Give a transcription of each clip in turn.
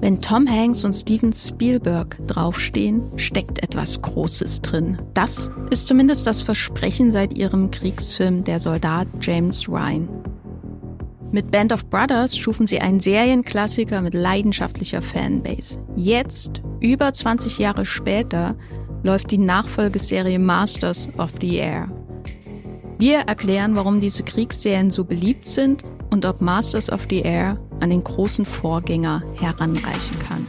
Wenn Tom Hanks und Steven Spielberg draufstehen, steckt etwas Großes drin. Das ist zumindest das Versprechen seit ihrem Kriegsfilm Der Soldat James Ryan. Mit Band of Brothers schufen sie einen Serienklassiker mit leidenschaftlicher Fanbase. Jetzt, über 20 Jahre später, läuft die Nachfolgeserie Masters of the Air. Wir erklären, warum diese Kriegsserien so beliebt sind und ob Masters of the Air an den großen Vorgänger heranreichen kann.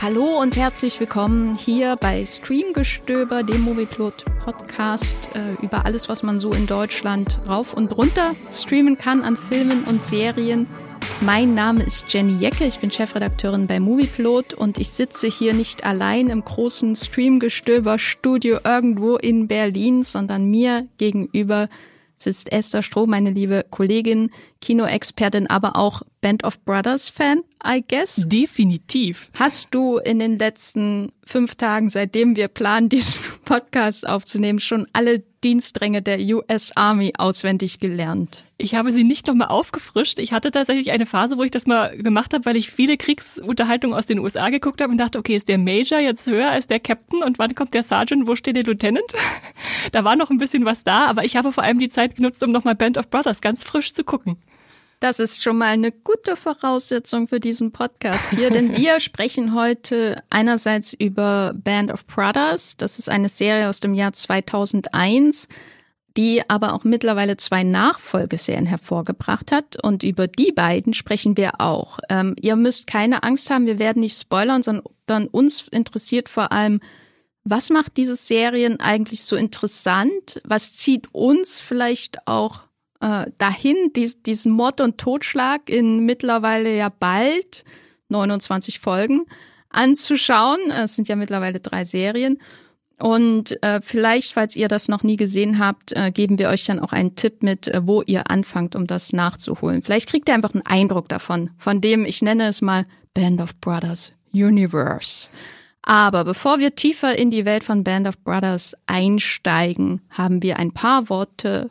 Hallo und herzlich willkommen hier bei Streamgestöber, dem Movieplot Podcast äh, über alles, was man so in Deutschland rauf und runter streamen kann an Filmen und Serien. Mein Name ist Jenny Jecke, ich bin Chefredakteurin bei Movieplot und ich sitze hier nicht allein im großen Streamgestöber Studio irgendwo in Berlin, sondern mir gegenüber sitzt Esther Stroh, meine liebe Kollegin, Kinoexpertin, aber auch Band of Brothers Fan, I guess. Definitiv. Hast du in den letzten fünf Tagen, seitdem wir planen, diesen Podcast aufzunehmen, schon alle Dienstränge der US Army auswendig gelernt? Ich habe sie nicht nochmal aufgefrischt. Ich hatte tatsächlich eine Phase, wo ich das mal gemacht habe, weil ich viele Kriegsunterhaltungen aus den USA geguckt habe und dachte, okay, ist der Major jetzt höher als der Captain und wann kommt der Sergeant, wo steht der Lieutenant? da war noch ein bisschen was da, aber ich habe vor allem die Zeit genutzt, um nochmal Band of Brothers ganz frisch zu gucken. Das ist schon mal eine gute Voraussetzung für diesen Podcast hier, denn wir sprechen heute einerseits über Band of Brothers. Das ist eine Serie aus dem Jahr 2001 die aber auch mittlerweile zwei Nachfolgeserien hervorgebracht hat. Und über die beiden sprechen wir auch. Ähm, ihr müsst keine Angst haben, wir werden nicht spoilern, sondern uns interessiert vor allem, was macht diese Serien eigentlich so interessant? Was zieht uns vielleicht auch äh, dahin, dies, diesen Mord und Totschlag in mittlerweile ja bald 29 Folgen anzuschauen? Es sind ja mittlerweile drei Serien. Und äh, vielleicht, falls ihr das noch nie gesehen habt, äh, geben wir euch dann auch einen Tipp mit, äh, wo ihr anfangt, um das nachzuholen. Vielleicht kriegt ihr einfach einen Eindruck davon, von dem, ich nenne es mal Band of Brothers Universe. Aber bevor wir tiefer in die Welt von Band of Brothers einsteigen, haben wir ein paar Worte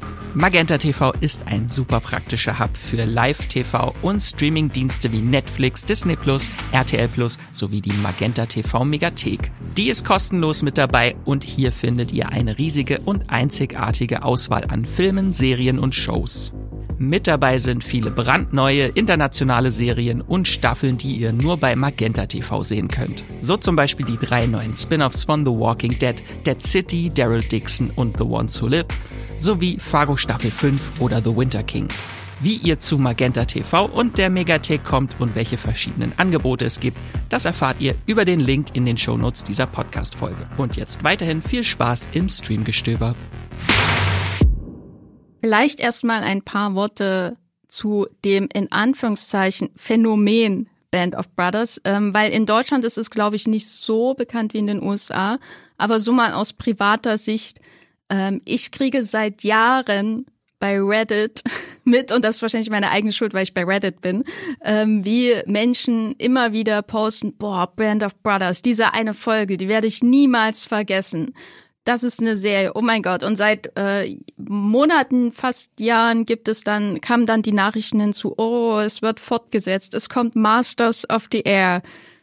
Magenta TV ist ein super praktischer Hub für Live-TV und Streaming-Dienste wie Netflix, Disney RTL sowie die Magenta TV Megathek. Die ist kostenlos mit dabei und hier findet ihr eine riesige und einzigartige Auswahl an Filmen, Serien und Shows. Mit dabei sind viele brandneue internationale Serien und Staffeln, die ihr nur bei Magenta TV sehen könnt. So zum Beispiel die drei neuen Spin-offs von The Walking Dead, Dead City, Daryl Dixon und The Ones Who Live sowie Fargo Staffel 5 oder The Winter King. Wie ihr zu Magenta TV und der Megathek kommt und welche verschiedenen Angebote es gibt, das erfahrt ihr über den Link in den Shownotes dieser Podcast-Folge. Und jetzt weiterhin viel Spaß im Streamgestöber. Vielleicht erstmal ein paar Worte zu dem in Anführungszeichen Phänomen Band of Brothers, ähm, weil in Deutschland ist es, glaube ich, nicht so bekannt wie in den USA, aber so mal aus privater Sicht ähm, ich kriege seit Jahren bei Reddit mit, und das ist wahrscheinlich meine eigene Schuld, weil ich bei Reddit bin, ähm, wie Menschen immer wieder posten, boah, Band of Brothers, diese eine Folge, die werde ich niemals vergessen. Das ist eine Serie, oh mein Gott. Und seit äh, Monaten, fast Jahren gibt es dann, kamen dann die Nachrichten hinzu, oh, es wird fortgesetzt, es kommt Masters of the Air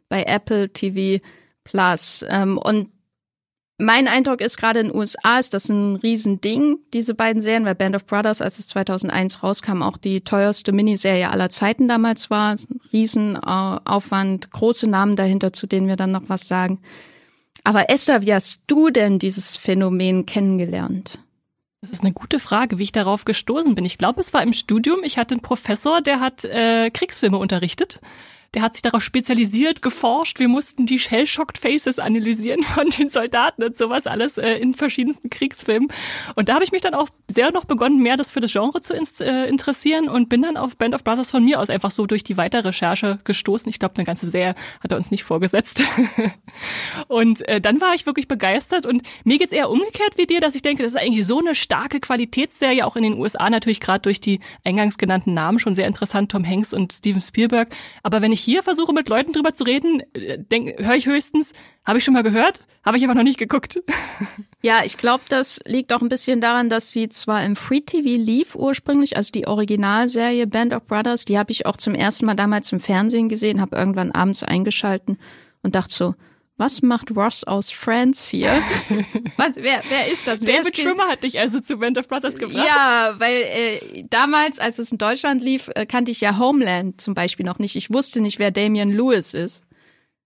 bei Apple TV Plus. Ähm, und mein Eindruck ist gerade in den USA ist das ein Riesending, diese beiden Serien, weil Band of Brothers, als es 2001 rauskam, auch die teuerste Miniserie aller Zeiten damals war. Riesenaufwand, große Namen dahinter, zu denen wir dann noch was sagen. Aber Esther, wie hast du denn dieses Phänomen kennengelernt? Das ist eine gute Frage, wie ich darauf gestoßen bin. Ich glaube, es war im Studium. Ich hatte einen Professor, der hat äh, Kriegsfilme unterrichtet der hat sich darauf spezialisiert, geforscht. Wir mussten die Shell-Shocked Faces analysieren von den Soldaten und sowas alles äh, in verschiedensten Kriegsfilmen. Und da habe ich mich dann auch sehr noch begonnen, mehr das für das Genre zu äh, interessieren und bin dann auf Band of Brothers von mir aus einfach so durch die weitere Recherche gestoßen. Ich glaube, eine ganze Serie hat er uns nicht vorgesetzt. und äh, dann war ich wirklich begeistert und mir geht's eher umgekehrt wie dir, dass ich denke, das ist eigentlich so eine starke Qualitätsserie, auch in den USA natürlich gerade durch die eingangs genannten Namen schon sehr interessant, Tom Hanks und Steven Spielberg. Aber wenn ich hier versuche, mit Leuten drüber zu reden, äh, höre ich höchstens, habe ich schon mal gehört, habe ich aber noch nicht geguckt. Ja, ich glaube, das liegt auch ein bisschen daran, dass sie zwar im Free TV lief ursprünglich, also die Originalserie Band of Brothers, die habe ich auch zum ersten Mal damals im Fernsehen gesehen, habe irgendwann abends eingeschalten und dachte so, was macht Ross aus Friends hier? Was, wer, wer ist das? David Schwimmer hat dich also zu Band of Brothers gebracht. Ja, weil äh, damals, als es in Deutschland lief, äh, kannte ich ja Homeland zum Beispiel noch nicht. Ich wusste nicht, wer Damian Lewis ist.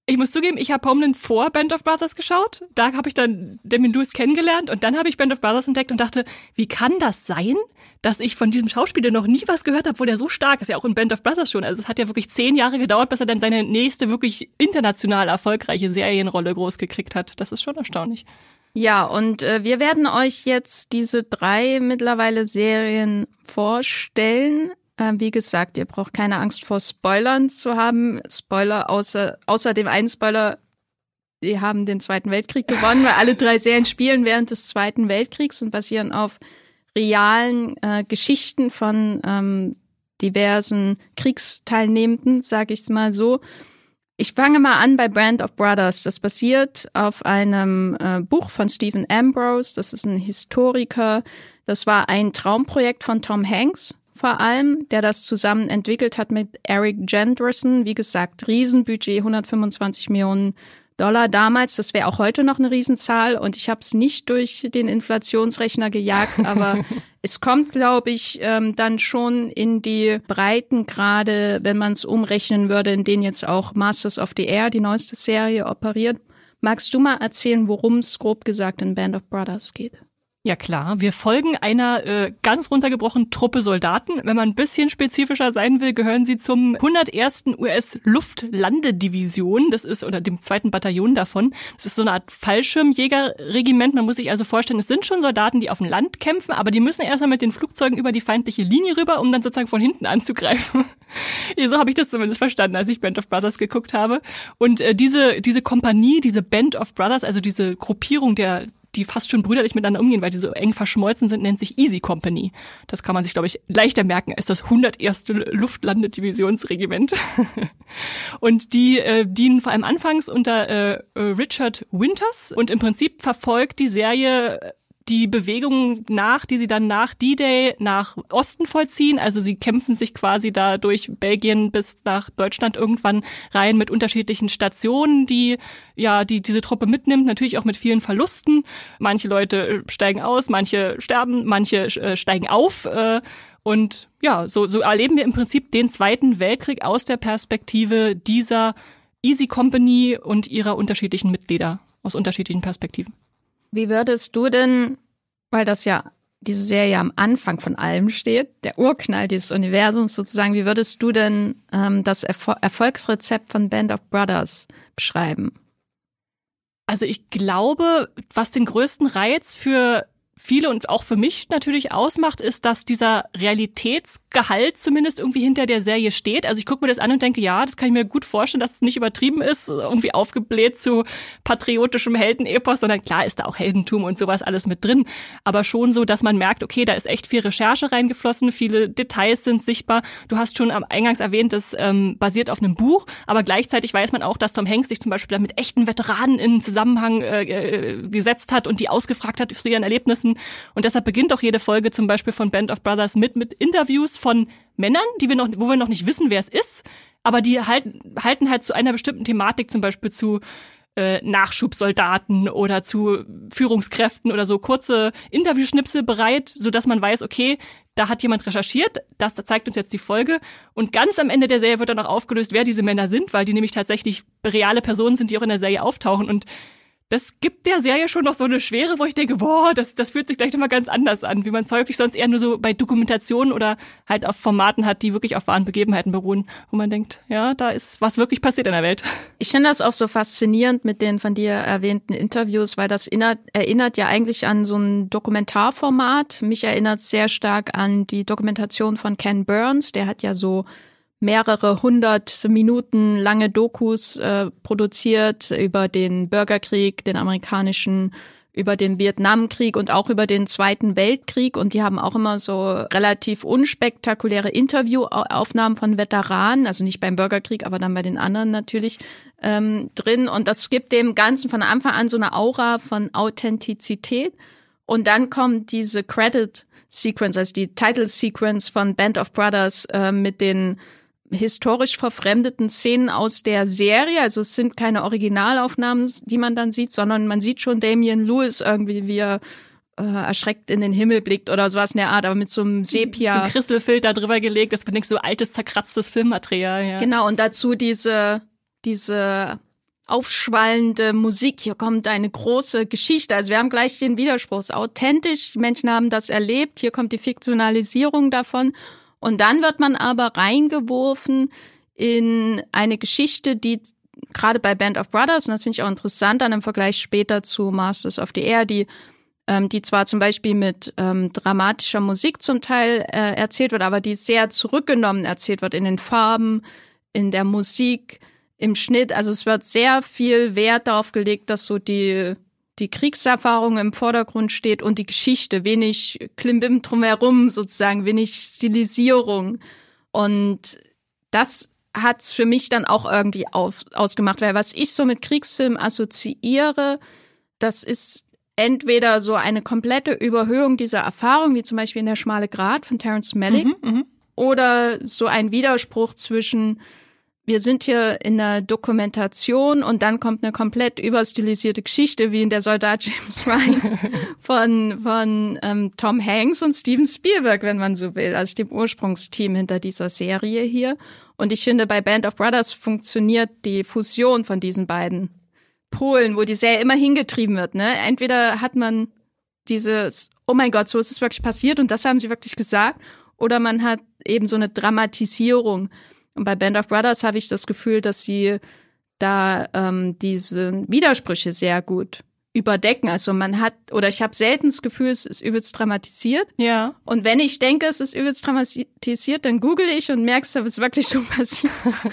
Ich muss zugeben, ich habe Homeland vor Band of Brothers geschaut. Da habe ich dann Damian Lewis kennengelernt und dann habe ich Band of Brothers entdeckt und dachte, wie kann das sein, dass ich von diesem Schauspieler noch nie was gehört habe, wo der so stark ist, ja auch in Band of Brothers schon. Also es hat ja wirklich zehn Jahre gedauert, bis er dann seine nächste wirklich international erfolgreiche Serienrolle groß gekriegt hat. Das ist schon erstaunlich. Ja, und äh, wir werden euch jetzt diese drei mittlerweile Serien vorstellen. Äh, wie gesagt, ihr braucht keine Angst vor Spoilern zu haben. Spoiler außer, außer dem einen Spoiler, die haben den Zweiten Weltkrieg gewonnen, weil alle drei Serien spielen während des Zweiten Weltkriegs und basieren auf realen äh, Geschichten von ähm, diversen Kriegsteilnehmenden, sage ich es mal so. Ich fange mal an bei Brand of Brothers. Das basiert auf einem äh, Buch von Stephen Ambrose. Das ist ein Historiker. Das war ein Traumprojekt von Tom Hanks vor allem, der das zusammen entwickelt hat mit Eric Jenderson. Wie gesagt, Riesenbudget, 125 Millionen Dollar damals. Das wäre auch heute noch eine Riesenzahl und ich habe es nicht durch den Inflationsrechner gejagt, aber es kommt, glaube ich, ähm, dann schon in die Breiten gerade, wenn man es umrechnen würde, in denen jetzt auch Masters of the Air, die neueste Serie, operiert. Magst du mal erzählen, worum es grob gesagt in Band of Brothers geht? Ja klar, wir folgen einer äh, ganz runtergebrochenen Truppe Soldaten. Wenn man ein bisschen spezifischer sein will, gehören sie zum 101. US Luftlandedivision. Das ist oder dem zweiten Bataillon davon. Das ist so eine Art Fallschirmjägerregiment. Man muss sich also vorstellen, es sind schon Soldaten, die auf dem Land kämpfen, aber die müssen erstmal mit den Flugzeugen über die feindliche Linie rüber, um dann sozusagen von hinten anzugreifen. so habe ich das zumindest verstanden, als ich Band of Brothers geguckt habe. Und äh, diese diese Kompanie, diese Band of Brothers, also diese Gruppierung der die fast schon brüderlich miteinander umgehen, weil die so eng verschmolzen sind, nennt sich Easy Company. Das kann man sich, glaube ich, leichter merken als das 101. Luftlandedivisionsregiment. und die äh, dienen vor allem anfangs unter äh, Richard Winters und im Prinzip verfolgt die Serie die Bewegungen nach, die sie dann nach D-Day nach Osten vollziehen. Also sie kämpfen sich quasi da durch Belgien bis nach Deutschland irgendwann rein mit unterschiedlichen Stationen, die ja, die diese Truppe mitnimmt, natürlich auch mit vielen Verlusten. Manche Leute äh, steigen aus, manche sterben, manche äh, steigen auf. Äh, und ja, so, so erleben wir im Prinzip den Zweiten Weltkrieg aus der Perspektive dieser Easy Company und ihrer unterschiedlichen Mitglieder aus unterschiedlichen Perspektiven. Wie würdest du denn, weil das ja diese Serie am Anfang von allem steht, der Urknall dieses Universums sozusagen, wie würdest du denn ähm, das Erfol Erfolgsrezept von Band of Brothers beschreiben? Also ich glaube, was den größten Reiz für viele und auch für mich natürlich ausmacht, ist, dass dieser Realitätsgehalt zumindest irgendwie hinter der Serie steht. Also ich gucke mir das an und denke, ja, das kann ich mir gut vorstellen, dass es nicht übertrieben ist, irgendwie aufgebläht zu patriotischem Heldenepos, sondern klar ist da auch Heldentum und sowas alles mit drin. Aber schon so, dass man merkt, okay, da ist echt viel Recherche reingeflossen, viele Details sind sichtbar. Du hast schon am Eingangs erwähnt, das ähm, basiert auf einem Buch, aber gleichzeitig weiß man auch, dass Tom Hanks sich zum Beispiel mit echten Veteranen in Zusammenhang äh, äh, gesetzt hat und die ausgefragt hat zu ihren Erlebnissen und deshalb beginnt auch jede Folge zum Beispiel von Band of Brothers mit, mit Interviews von Männern, die wir noch, wo wir noch nicht wissen, wer es ist, aber die halten, halten halt zu einer bestimmten Thematik, zum Beispiel zu äh, Nachschubsoldaten oder zu Führungskräften oder so kurze Interviewschnipsel bereit, so dass man weiß, okay, da hat jemand recherchiert, das zeigt uns jetzt die Folge. Und ganz am Ende der Serie wird dann auch aufgelöst, wer diese Männer sind, weil die nämlich tatsächlich reale Personen sind, die auch in der Serie auftauchen. Und das gibt der Serie schon noch so eine Schwere, wo ich denke, boah, das, das fühlt sich gleich nochmal ganz anders an, wie man es häufig sonst eher nur so bei Dokumentationen oder halt auf Formaten hat, die wirklich auf wahren Begebenheiten beruhen, wo man denkt, ja, da ist was wirklich passiert in der Welt. Ich finde das auch so faszinierend mit den von dir erwähnten Interviews, weil das erinnert, erinnert ja eigentlich an so ein Dokumentarformat. Mich erinnert sehr stark an die Dokumentation von Ken Burns, der hat ja so mehrere hundert Minuten lange Dokus äh, produziert über den Bürgerkrieg, den amerikanischen, über den Vietnamkrieg und auch über den Zweiten Weltkrieg. Und die haben auch immer so relativ unspektakuläre Interviewaufnahmen von Veteranen, also nicht beim Bürgerkrieg, aber dann bei den anderen natürlich ähm, drin. Und das gibt dem Ganzen von Anfang an so eine Aura von Authentizität. Und dann kommt diese Credit Sequence, also die Title Sequence von Band of Brothers äh, mit den historisch verfremdeten Szenen aus der Serie. Also es sind keine Originalaufnahmen, die man dann sieht, sondern man sieht schon Damien Lewis irgendwie, wie er äh, erschreckt in den Himmel blickt oder sowas in der Art, aber mit so einem Sepia. So ein Krisselfilter drüber gelegt, das bin ich so altes, zerkratztes Filmmaterial. Ja. Genau, und dazu diese, diese aufschwallende Musik. Hier kommt eine große Geschichte. Also wir haben gleich den Widerspruch. Authentisch, die Menschen haben das erlebt. Hier kommt die Fiktionalisierung davon. Und dann wird man aber reingeworfen in eine Geschichte, die gerade bei Band of Brothers, und das finde ich auch interessant dann im Vergleich später zu Masters of the Air, die ähm, die zwar zum Beispiel mit ähm, dramatischer Musik zum Teil äh, erzählt wird, aber die sehr zurückgenommen erzählt wird in den Farben, in der Musik, im Schnitt. Also es wird sehr viel Wert darauf gelegt, dass so die die Kriegserfahrung im Vordergrund steht und die Geschichte, wenig Klimbim drumherum sozusagen, wenig Stilisierung. Und das hat's für mich dann auch irgendwie auf, ausgemacht, weil was ich so mit Kriegsfilm assoziiere, das ist entweder so eine komplette Überhöhung dieser Erfahrung, wie zum Beispiel in Der schmale Grat von Terence Malick, mhm, mhm. oder so ein Widerspruch zwischen wir sind hier in einer Dokumentation und dann kommt eine komplett überstilisierte Geschichte, wie in der Soldat James Ryan von, von ähm, Tom Hanks und Steven Spielberg, wenn man so will, also dem Ursprungsteam hinter dieser Serie hier. Und ich finde, bei Band of Brothers funktioniert die Fusion von diesen beiden Polen, wo die Serie immer hingetrieben wird. Ne? Entweder hat man dieses, oh mein Gott, so ist es wirklich passiert und das haben sie wirklich gesagt, oder man hat eben so eine Dramatisierung und bei Band of Brothers habe ich das Gefühl, dass sie da ähm, diese Widersprüche sehr gut überdecken. Also man hat, oder ich habe selten das Gefühl, es ist übelst dramatisiert. Ja. Und wenn ich denke, es ist übelst dramatisiert, dann google ich und merkst, es wirklich schon passiert.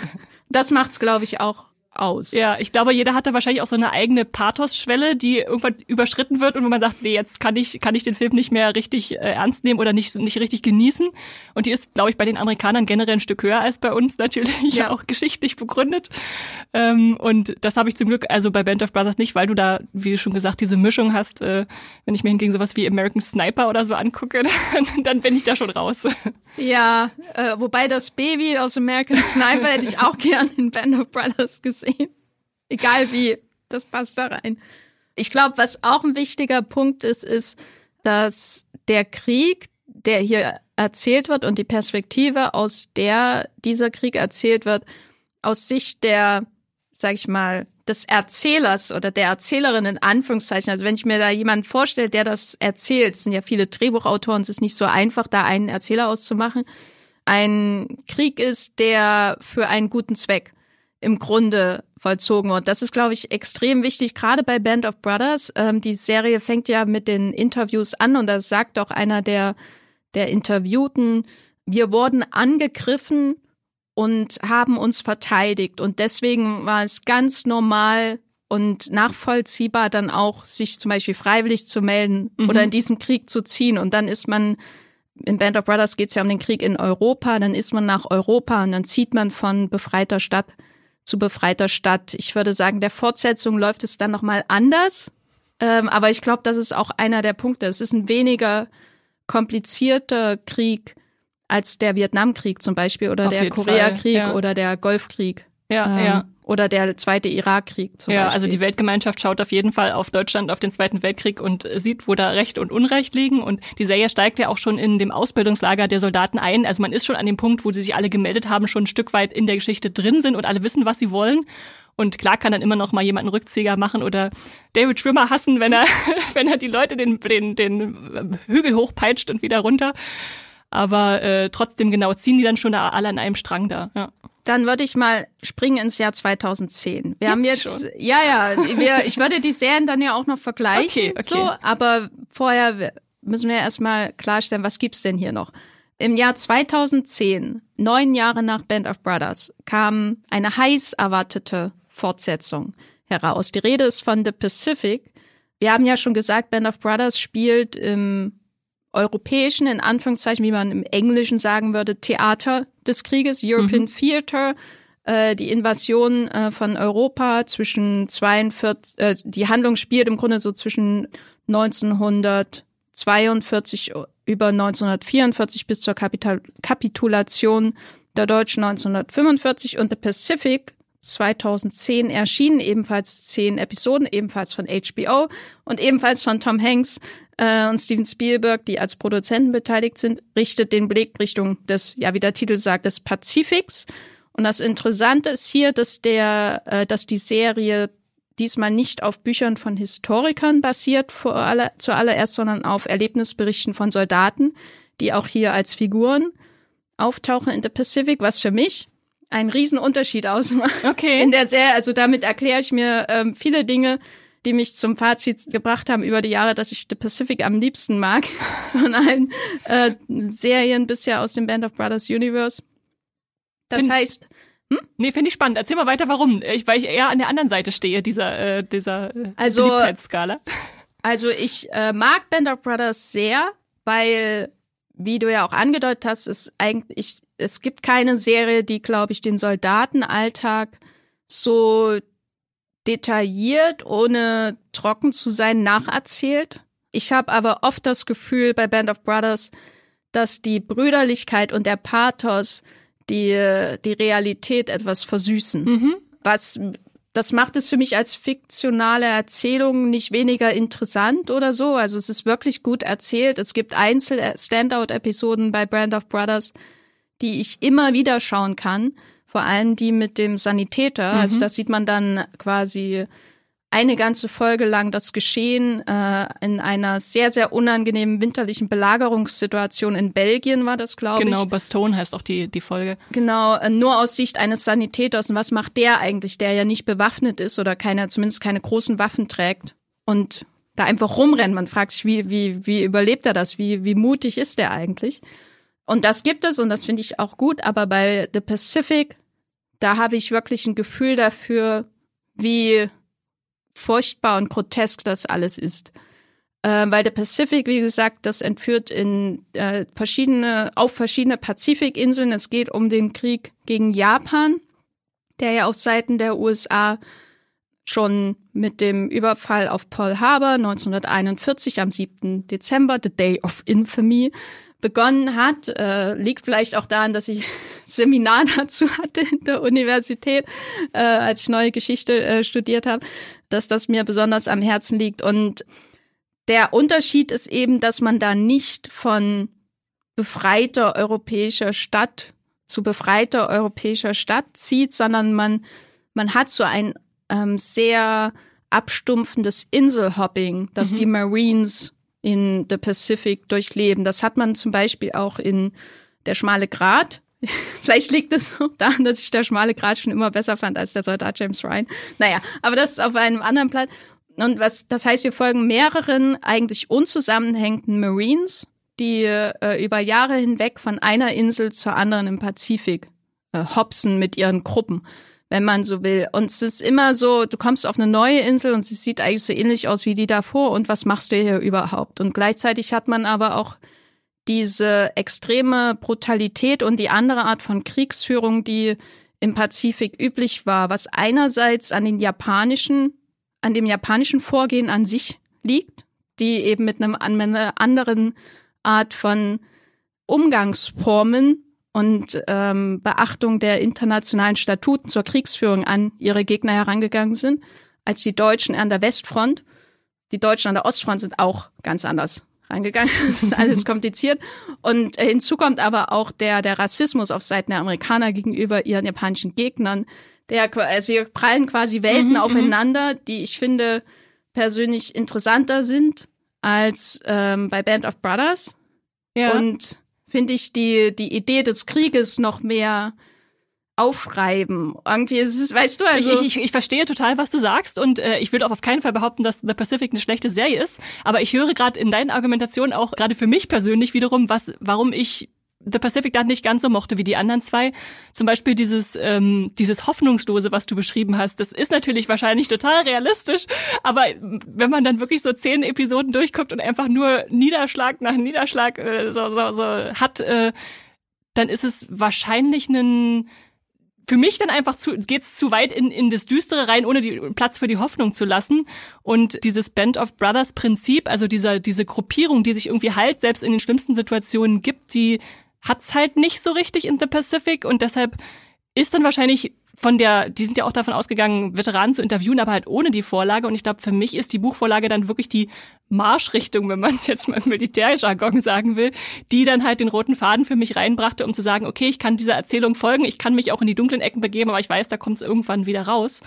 das macht's, glaube ich, auch aus. Ja, ich glaube, jeder hat da wahrscheinlich auch so eine eigene Pathos-Schwelle, die irgendwann überschritten wird und wo man sagt, nee, jetzt kann ich, kann ich den Film nicht mehr richtig äh, ernst nehmen oder nicht, nicht richtig genießen. Und die ist, glaube ich, bei den Amerikanern generell ein Stück höher als bei uns natürlich, ja. auch geschichtlich begründet. Ähm, und das habe ich zum Glück also bei Band of Brothers nicht, weil du da, wie schon gesagt, diese Mischung hast. Äh, wenn ich mir hingegen sowas wie American Sniper oder so angucke, dann, dann bin ich da schon raus. Ja, äh, wobei das Baby aus American Sniper hätte ich auch gern in Band of Brothers gesehen sehen. Egal wie, das passt da rein. Ich glaube, was auch ein wichtiger Punkt ist, ist, dass der Krieg, der hier erzählt wird und die Perspektive, aus der dieser Krieg erzählt wird, aus Sicht der, sag ich mal, des Erzählers oder der Erzählerin in Anführungszeichen. Also wenn ich mir da jemanden vorstelle, der das erzählt, es sind ja viele Drehbuchautoren, es ist nicht so einfach, da einen Erzähler auszumachen. Ein Krieg ist, der für einen guten Zweck im Grunde vollzogen wird. Das ist, glaube ich, extrem wichtig, gerade bei Band of Brothers. Ähm, die Serie fängt ja mit den Interviews an und da sagt auch einer der, der Interviewten, wir wurden angegriffen und haben uns verteidigt. Und deswegen war es ganz normal und nachvollziehbar, dann auch sich zum Beispiel freiwillig zu melden mhm. oder in diesen Krieg zu ziehen. Und dann ist man in Band of Brothers geht es ja um den Krieg in Europa, dann ist man nach Europa und dann zieht man von befreiter Stadt zu befreiter Stadt. Ich würde sagen, der Fortsetzung läuft es dann nochmal anders. Ähm, aber ich glaube, das ist auch einer der Punkte. Es ist ein weniger komplizierter Krieg als der Vietnamkrieg zum Beispiel oder Auf der Koreakrieg ja. oder der Golfkrieg. Ja, ähm, ja. Oder der zweite Irakkrieg zum ja, Beispiel. also die Weltgemeinschaft schaut auf jeden Fall auf Deutschland, auf den Zweiten Weltkrieg und sieht, wo da Recht und Unrecht liegen. Und die Serie steigt ja auch schon in dem Ausbildungslager der Soldaten ein. Also man ist schon an dem Punkt, wo sie sich alle gemeldet haben, schon ein Stück weit in der Geschichte drin sind und alle wissen, was sie wollen. Und klar kann dann immer noch mal jemand einen Rückzieher machen oder David Schwimmer hassen, wenn er, wenn er die Leute den, den, den Hügel hochpeitscht und wieder runter. Aber äh, trotzdem genau ziehen die dann schon alle an einem Strang da. Ja. Dann würde ich mal springen ins Jahr 2010. Wir Gibt's haben jetzt, schon? ja, ja, wir, ich würde die Serien dann ja auch noch vergleichen. Okay, okay. So, aber vorher müssen wir erstmal klarstellen, was gibt's denn hier noch? Im Jahr 2010, neun Jahre nach Band of Brothers, kam eine heiß erwartete Fortsetzung heraus. Die Rede ist von The Pacific. Wir haben ja schon gesagt, Band of Brothers spielt im europäischen, in Anführungszeichen, wie man im Englischen sagen würde, Theater des Krieges, European mhm. Theater, äh, die Invasion äh, von Europa zwischen 42, äh, die Handlung spielt im Grunde so zwischen 1942 über 1944 bis zur Kapital Kapitulation der Deutschen 1945 und The Pacific 2010 erschienen, ebenfalls zehn Episoden, ebenfalls von HBO und ebenfalls von Tom Hanks äh, und Steven Spielberg, die als Produzenten beteiligt sind, richtet den Blick Richtung des, ja wie der Titel sagt, des Pazifiks. Und das Interessante ist hier, dass der, äh, dass die Serie diesmal nicht auf Büchern von Historikern basiert, vor aller, zuallererst, sondern auf Erlebnisberichten von Soldaten, die auch hier als Figuren auftauchen in The Pacific, was für mich einen Riesenunterschied ausmacht. Okay. In der Serie, also damit erkläre ich mir ähm, viele Dinge, die mich zum Fazit gebracht haben über die Jahre, dass ich The Pacific am liebsten mag von allen äh, Serien bisher aus dem Band of Brothers Universe. Das find, heißt, hm? Nee, finde ich spannend. Erzähl mal weiter, warum. Ich, weil ich eher an der anderen Seite stehe, dieser, äh, dieser äh, also, Beliebtheitsskala. Also ich äh, mag Band of Brothers sehr, weil wie du ja auch angedeutet hast, ist eigentlich, es gibt keine Serie, die, glaube ich, den Soldatenalltag so detailliert, ohne trocken zu sein, nacherzählt. Ich habe aber oft das Gefühl bei Band of Brothers, dass die Brüderlichkeit und der Pathos die, die Realität etwas versüßen. Mhm. Was das macht es für mich als fiktionale Erzählung nicht weniger interessant oder so. Also es ist wirklich gut erzählt. Es gibt Einzel-Standout-Episoden bei Brand of Brothers, die ich immer wieder schauen kann. Vor allem die mit dem Sanitäter. Mhm. Also das sieht man dann quasi eine ganze Folge lang das Geschehen äh, in einer sehr, sehr unangenehmen winterlichen Belagerungssituation in Belgien war das, glaube genau, ich. Genau, Bastogne heißt auch die, die Folge. Genau, äh, nur aus Sicht eines Sanitäters. Und was macht der eigentlich, der ja nicht bewaffnet ist oder keine, zumindest keine großen Waffen trägt und da einfach rumrennt? Man fragt sich, wie, wie, wie überlebt er das? Wie, wie mutig ist der eigentlich? Und das gibt es und das finde ich auch gut, aber bei The Pacific, da habe ich wirklich ein Gefühl dafür, wie furchtbar und grotesk das alles ist. Äh, weil der Pacific, wie gesagt, das entführt in äh, verschiedene, auf verschiedene Pazifikinseln. Es geht um den Krieg gegen Japan, der ja auf Seiten der USA schon mit dem Überfall auf Pearl Harbor 1941 am 7. Dezember, the Day of Infamy, begonnen hat. Äh, liegt vielleicht auch daran, dass ich Seminar dazu hatte in der Universität, äh, als ich neue Geschichte äh, studiert habe, dass das mir besonders am Herzen liegt. Und der Unterschied ist eben, dass man da nicht von befreiter europäischer Stadt zu befreiter europäischer Stadt zieht, sondern man, man hat so ein ähm, sehr abstumpfendes Inselhopping, das mhm. die Marines in the Pacific durchleben. Das hat man zum Beispiel auch in Der schmale Grat. Vielleicht liegt es auch daran, dass ich Der schmale Grat schon immer besser fand als der Soldat James Ryan. Naja, aber das ist auf einem anderen Platz. Und was, das heißt, wir folgen mehreren eigentlich unzusammenhängenden Marines, die äh, über Jahre hinweg von einer Insel zur anderen im Pazifik äh, hopsen mit ihren Gruppen wenn man so will. Und es ist immer so, du kommst auf eine neue Insel und sie sieht eigentlich so ähnlich aus wie die davor und was machst du hier überhaupt? Und gleichzeitig hat man aber auch diese extreme Brutalität und die andere Art von Kriegsführung, die im Pazifik üblich war, was einerseits an den japanischen, an dem japanischen Vorgehen an sich liegt, die eben mit einem, einer anderen Art von Umgangsformen und ähm, Beachtung der internationalen Statuten zur Kriegsführung an ihre Gegner herangegangen sind, als die Deutschen an der Westfront. Die Deutschen an der Ostfront sind auch ganz anders rangegangen. Das ist alles kompliziert. Und äh, hinzu kommt aber auch der, der Rassismus auf Seiten der Amerikaner gegenüber ihren japanischen Gegnern. Der, also hier prallen quasi Welten mhm, aufeinander, die ich finde persönlich interessanter sind als ähm, bei Band of Brothers. Ja. Und finde ich die, die Idee des Krieges noch mehr aufreiben. Irgendwie ist es, weißt du, also. Ich, ich, ich verstehe total, was du sagst und äh, ich würde auch auf keinen Fall behaupten, dass The Pacific eine schlechte Serie ist. Aber ich höre gerade in deinen Argumentationen auch gerade für mich persönlich wiederum, was, warum ich The Pacific dann nicht ganz so mochte wie die anderen zwei. Zum Beispiel dieses, ähm, dieses Hoffnungslose, was du beschrieben hast, das ist natürlich wahrscheinlich total realistisch, aber wenn man dann wirklich so zehn Episoden durchguckt und einfach nur Niederschlag nach Niederschlag äh, so, so, so hat, äh, dann ist es wahrscheinlich ein für mich dann einfach zu, geht's zu weit in, in das Düstere rein, ohne die, Platz für die Hoffnung zu lassen. Und dieses Band of Brothers Prinzip, also dieser, diese Gruppierung, die sich irgendwie halt selbst in den schlimmsten Situationen gibt, die hat's halt nicht so richtig in The Pacific und deshalb ist dann wahrscheinlich von der, die sind ja auch davon ausgegangen, Veteranen zu interviewen, aber halt ohne die Vorlage. Und ich glaube, für mich ist die Buchvorlage dann wirklich die Marschrichtung, wenn man es jetzt mal im Militärjargon sagen will, die dann halt den roten Faden für mich reinbrachte, um zu sagen, okay, ich kann dieser Erzählung folgen, ich kann mich auch in die dunklen Ecken begeben, aber ich weiß, da kommt es irgendwann wieder raus.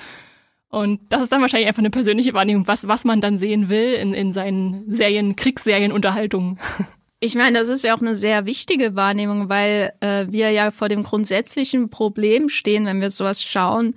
Und das ist dann wahrscheinlich einfach eine persönliche Wahrnehmung, was, was man dann sehen will in, in seinen Serien, Kriegsserienunterhaltungen. Ich meine, das ist ja auch eine sehr wichtige Wahrnehmung, weil äh, wir ja vor dem grundsätzlichen Problem stehen, wenn wir sowas schauen,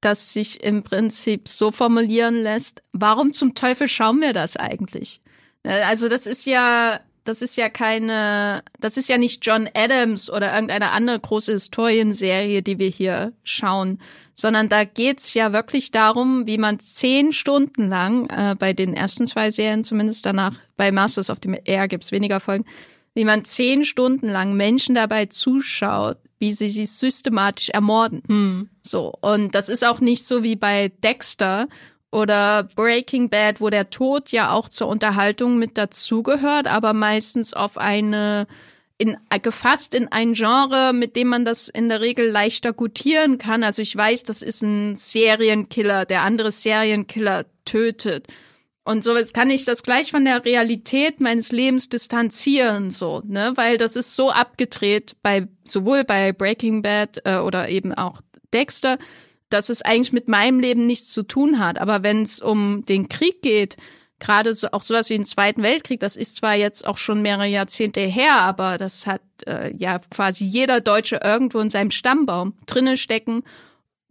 das sich im Prinzip so formulieren lässt, warum zum Teufel schauen wir das eigentlich? Äh, also das ist ja, das ist ja keine, das ist ja nicht John Adams oder irgendeine andere große Historienserie, die wir hier schauen, sondern da geht's ja wirklich darum, wie man zehn Stunden lang, äh, bei den ersten zwei Serien zumindest danach, bei Masters of the Air gibt's weniger Folgen, wie man zehn Stunden lang Menschen dabei zuschaut, wie sie sie systematisch ermorden. Hm. So. Und das ist auch nicht so wie bei Dexter oder Breaking Bad, wo der Tod ja auch zur Unterhaltung mit dazugehört, aber meistens auf eine in, gefasst in ein Genre, mit dem man das in der Regel leichter gutieren kann. Also ich weiß, das ist ein Serienkiller, der andere Serienkiller tötet. Und so jetzt kann ich das gleich von der Realität meines Lebens distanzieren, so, ne, weil das ist so abgedreht bei sowohl bei Breaking Bad äh, oder eben auch Dexter, dass es eigentlich mit meinem Leben nichts zu tun hat. Aber wenn es um den Krieg geht, gerade so, auch sowas wie den Zweiten Weltkrieg, das ist zwar jetzt auch schon mehrere Jahrzehnte her, aber das hat äh, ja quasi jeder Deutsche irgendwo in seinem Stammbaum drinne stecken.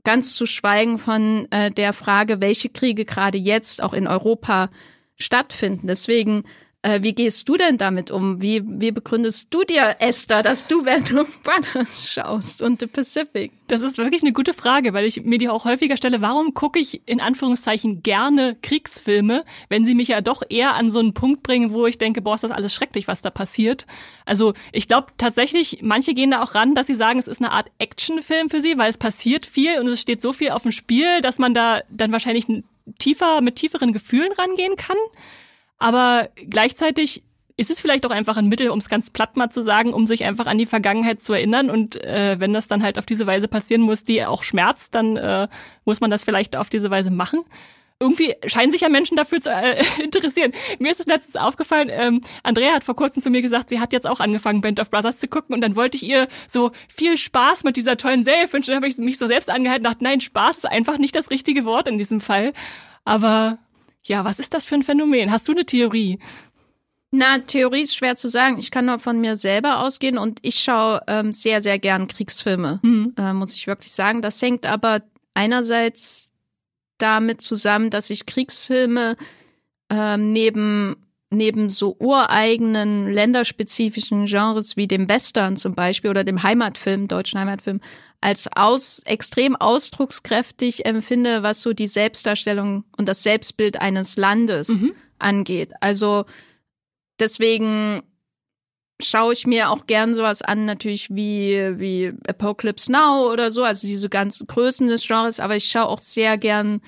Ganz zu schweigen von äh, der Frage, welche Kriege gerade jetzt auch in Europa stattfinden. Deswegen äh, wie gehst du denn damit um? Wie, wie begründest du dir, Esther, dass du of Brothers schaust und The Pacific? Das ist wirklich eine gute Frage, weil ich mir die auch häufiger stelle. Warum gucke ich in Anführungszeichen gerne Kriegsfilme, wenn sie mich ja doch eher an so einen Punkt bringen, wo ich denke, boah, ist das alles schrecklich, was da passiert? Also ich glaube tatsächlich, manche gehen da auch ran, dass sie sagen, es ist eine Art Actionfilm für sie, weil es passiert viel und es steht so viel auf dem Spiel, dass man da dann wahrscheinlich tiefer mit tieferen Gefühlen rangehen kann. Aber gleichzeitig ist es vielleicht auch einfach ein Mittel, um es ganz platt mal zu sagen, um sich einfach an die Vergangenheit zu erinnern. Und äh, wenn das dann halt auf diese Weise passieren muss, die auch schmerzt, dann äh, muss man das vielleicht auf diese Weise machen. Irgendwie scheinen sich ja Menschen dafür zu äh, interessieren. Mir ist es letztens aufgefallen, ähm, Andrea hat vor kurzem zu mir gesagt, sie hat jetzt auch angefangen, Band of Brothers zu gucken und dann wollte ich ihr so viel Spaß mit dieser tollen Serie wünschen. Dann habe ich mich so selbst angehalten und dachte, nein, Spaß ist einfach nicht das richtige Wort in diesem Fall. Aber ja, was ist das für ein Phänomen? Hast du eine Theorie? Na, Theorie ist schwer zu sagen. Ich kann nur von mir selber ausgehen und ich schaue ähm, sehr, sehr gern Kriegsfilme, mhm. äh, muss ich wirklich sagen. Das hängt aber einerseits damit zusammen, dass ich Kriegsfilme ähm, neben neben so ureigenen länderspezifischen Genres wie dem Western zum Beispiel oder dem Heimatfilm, deutschen Heimatfilm, als aus, extrem ausdruckskräftig empfinde, was so die Selbstdarstellung und das Selbstbild eines Landes mhm. angeht. Also deswegen schaue ich mir auch gern sowas an, natürlich wie, wie Apocalypse Now oder so, also diese ganzen Größen des Genres, aber ich schaue auch sehr gern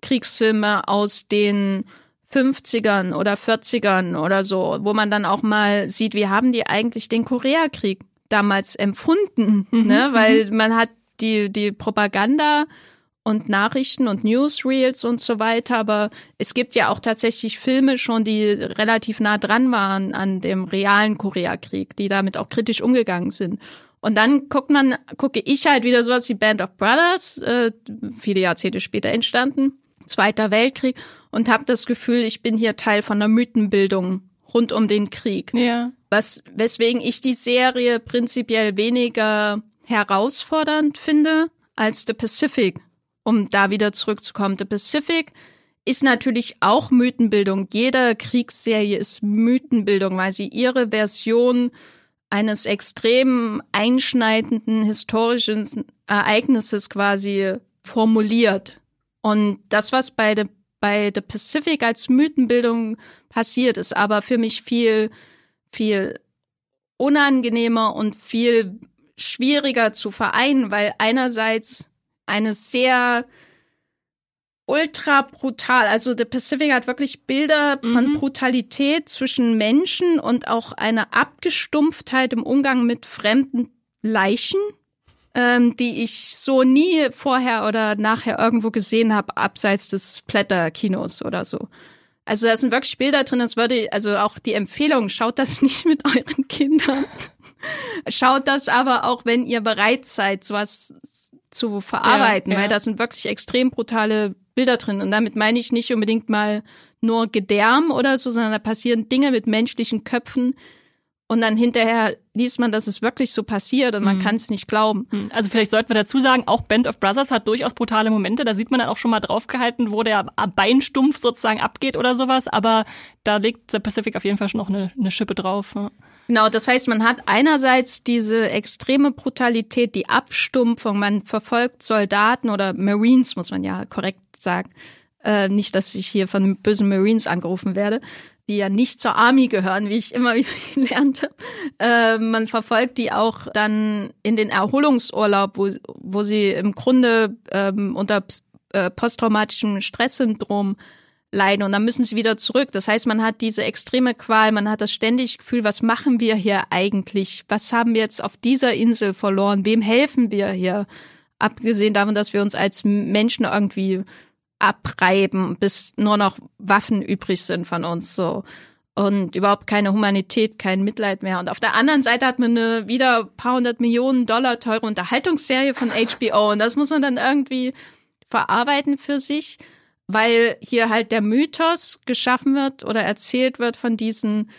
Kriegsfilme aus den 50ern oder 40ern oder so, wo man dann auch mal sieht, wie haben die eigentlich den Koreakrieg damals empfunden, mhm, ne? Mhm. weil man hat die, die Propaganda und Nachrichten und Newsreels und so weiter. Aber es gibt ja auch tatsächlich Filme schon, die relativ nah dran waren an dem realen Koreakrieg, die damit auch kritisch umgegangen sind. Und dann guckt man, gucke ich halt wieder sowas wie Band of Brothers, äh, viele Jahrzehnte später entstanden, Zweiter Weltkrieg, und habe das Gefühl, ich bin hier Teil von einer Mythenbildung rund um den Krieg. Ja. Was, weswegen ich die Serie prinzipiell weniger herausfordernd finde als The Pacific, um da wieder zurückzukommen. The Pacific ist natürlich auch Mythenbildung. Jede Kriegsserie ist Mythenbildung, weil sie ihre Version eines extrem einschneidenden historischen Ereignisses quasi formuliert. Und das, was bei The, bei The Pacific als Mythenbildung passiert, ist aber für mich viel, viel unangenehmer und viel schwieriger zu vereinen, weil einerseits eine sehr ultra brutal. Also The Pacific hat wirklich Bilder mhm. von Brutalität zwischen Menschen und auch eine Abgestumpftheit im Umgang mit fremden Leichen, ähm, die ich so nie vorher oder nachher irgendwo gesehen habe, abseits des Blätterkinos oder so. Also da sind wirklich Bilder drin, das würde, also auch die Empfehlung, schaut das nicht mit euren Kindern. schaut das aber auch, wenn ihr bereit seid, sowas zu verarbeiten, ja, ja. weil da sind wirklich extrem brutale Bilder drin. Und damit meine ich nicht unbedingt mal nur Gedärm oder so, sondern da passieren Dinge mit menschlichen Köpfen. Und dann hinterher liest man, dass es wirklich so passiert und man mhm. kann es nicht glauben. Mhm. Also vielleicht sollten wir dazu sagen, auch Band of Brothers hat durchaus brutale Momente. Da sieht man dann auch schon mal draufgehalten, wo der Beinstumpf sozusagen abgeht oder sowas. Aber da legt The Pacific auf jeden Fall schon noch eine, eine Schippe drauf. Ja. Genau, das heißt, man hat einerseits diese extreme Brutalität, die Abstumpfung, man verfolgt Soldaten oder Marines, muss man ja korrekt sagen. Äh, nicht, dass ich hier von bösen Marines angerufen werde, die ja nicht zur Army gehören, wie ich immer wieder gelernt habe. Äh, man verfolgt die auch dann in den Erholungsurlaub, wo, wo sie im Grunde ähm, unter äh, posttraumatischem Stresssyndrom leiden und dann müssen sie wieder zurück. Das heißt, man hat diese extreme Qual, man hat das ständige Gefühl, was machen wir hier eigentlich? Was haben wir jetzt auf dieser Insel verloren? Wem helfen wir hier? Abgesehen davon, dass wir uns als Menschen irgendwie abreiben, bis nur noch Waffen übrig sind von uns so und überhaupt keine Humanität, kein Mitleid mehr. Und auf der anderen Seite hat man eine wieder paar hundert Millionen Dollar teure Unterhaltungsserie von HBO und das muss man dann irgendwie verarbeiten für sich, weil hier halt der Mythos geschaffen wird oder erzählt wird von diesen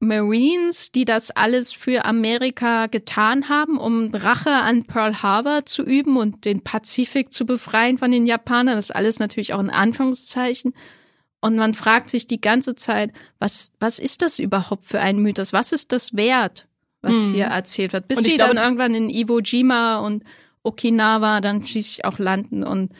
Marines, die das alles für Amerika getan haben, um Rache an Pearl Harbor zu üben und den Pazifik zu befreien von den Japanern. Das ist alles natürlich auch in Anführungszeichen. Und man fragt sich die ganze Zeit, was, was ist das überhaupt für ein Mythos? Was ist das wert, was hm. hier erzählt wird? Bis sie dann irgendwann in Iwo Jima und Okinawa dann schließlich auch landen und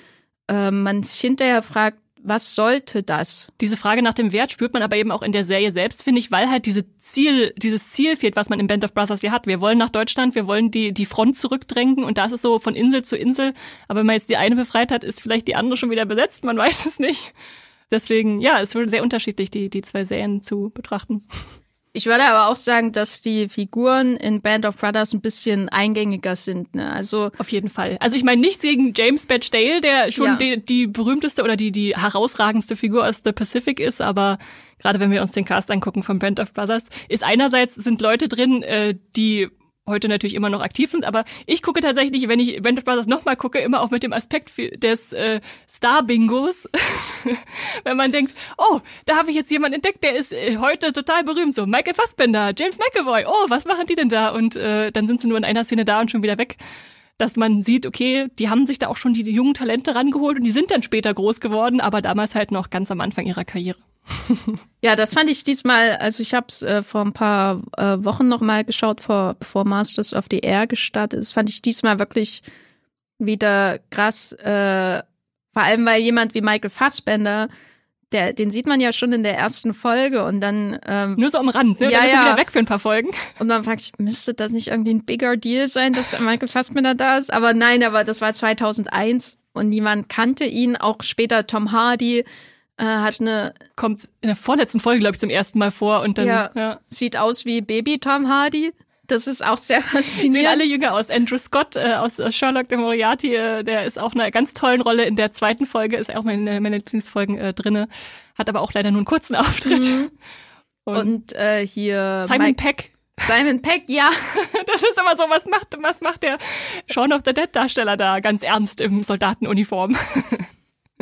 äh, man sich hinterher fragt, was sollte das? Diese Frage nach dem Wert spürt man aber eben auch in der Serie selbst, finde ich, weil halt diese Ziel, dieses Ziel fehlt, was man im Band of Brothers ja hat. Wir wollen nach Deutschland, wir wollen die, die Front zurückdrängen und das ist so von Insel zu Insel. Aber wenn man jetzt die eine befreit hat, ist vielleicht die andere schon wieder besetzt, man weiß es nicht. Deswegen, ja, es wird sehr unterschiedlich, die, die zwei Serien zu betrachten. Ich würde aber auch sagen, dass die Figuren in Band of Brothers ein bisschen eingängiger sind. Ne? Also auf jeden Fall. Also ich meine nichts gegen James Badge Dale, der schon ja. die, die berühmteste oder die die herausragendste Figur aus The Pacific ist, aber gerade wenn wir uns den Cast angucken von Band of Brothers, ist einerseits sind Leute drin, äh, die heute natürlich immer noch aktiv sind, aber ich gucke tatsächlich, wenn ich Band of Brothers nochmal gucke, immer auch mit dem Aspekt des äh, Star-Bingos. wenn man denkt, oh, da habe ich jetzt jemanden entdeckt, der ist äh, heute total berühmt, so Michael Fassbender, James McAvoy, oh, was machen die denn da? Und äh, dann sind sie nur in einer Szene da und schon wieder weg. Dass man sieht, okay, die haben sich da auch schon die jungen Talente rangeholt und die sind dann später groß geworden, aber damals halt noch ganz am Anfang ihrer Karriere ja, das fand ich diesmal, also ich habe es äh, vor ein paar äh, Wochen noch mal geschaut, vor, bevor Masters of the Air gestartet ist, fand ich diesmal wirklich wieder krass, äh, vor allem weil jemand wie Michael Fassbender, der, den sieht man ja schon in der ersten Folge und dann ähm, nur so am Rand, ne? Ja, dann ist er ja. wieder weg für ein paar Folgen. Und dann frag ich, müsste das nicht irgendwie ein bigger Deal sein, dass Michael Fassbender da ist? Aber nein, aber das war 2001 und niemand kannte ihn. Auch später Tom Hardy äh, hat eine kommt in der vorletzten Folge glaube ich zum ersten Mal vor und dann ja, ja. sieht aus wie Baby Tom Hardy Das ist auch sehr faszinierend. Sehen alle jünger aus. Andrew Scott äh, aus Sherlock de Moriarty, äh, der ist auch in einer ganz tollen Rolle in der zweiten Folge, ist auch meine, meine Lieblingsfolgen äh, drinne, hat aber auch leider nur einen kurzen Auftritt. Mhm. Und, Und äh, hier Simon Mike, Peck. Simon Peck, ja. Das ist immer so, was macht, was macht der Shaun of the Dead Darsteller da ganz ernst im Soldatenuniform?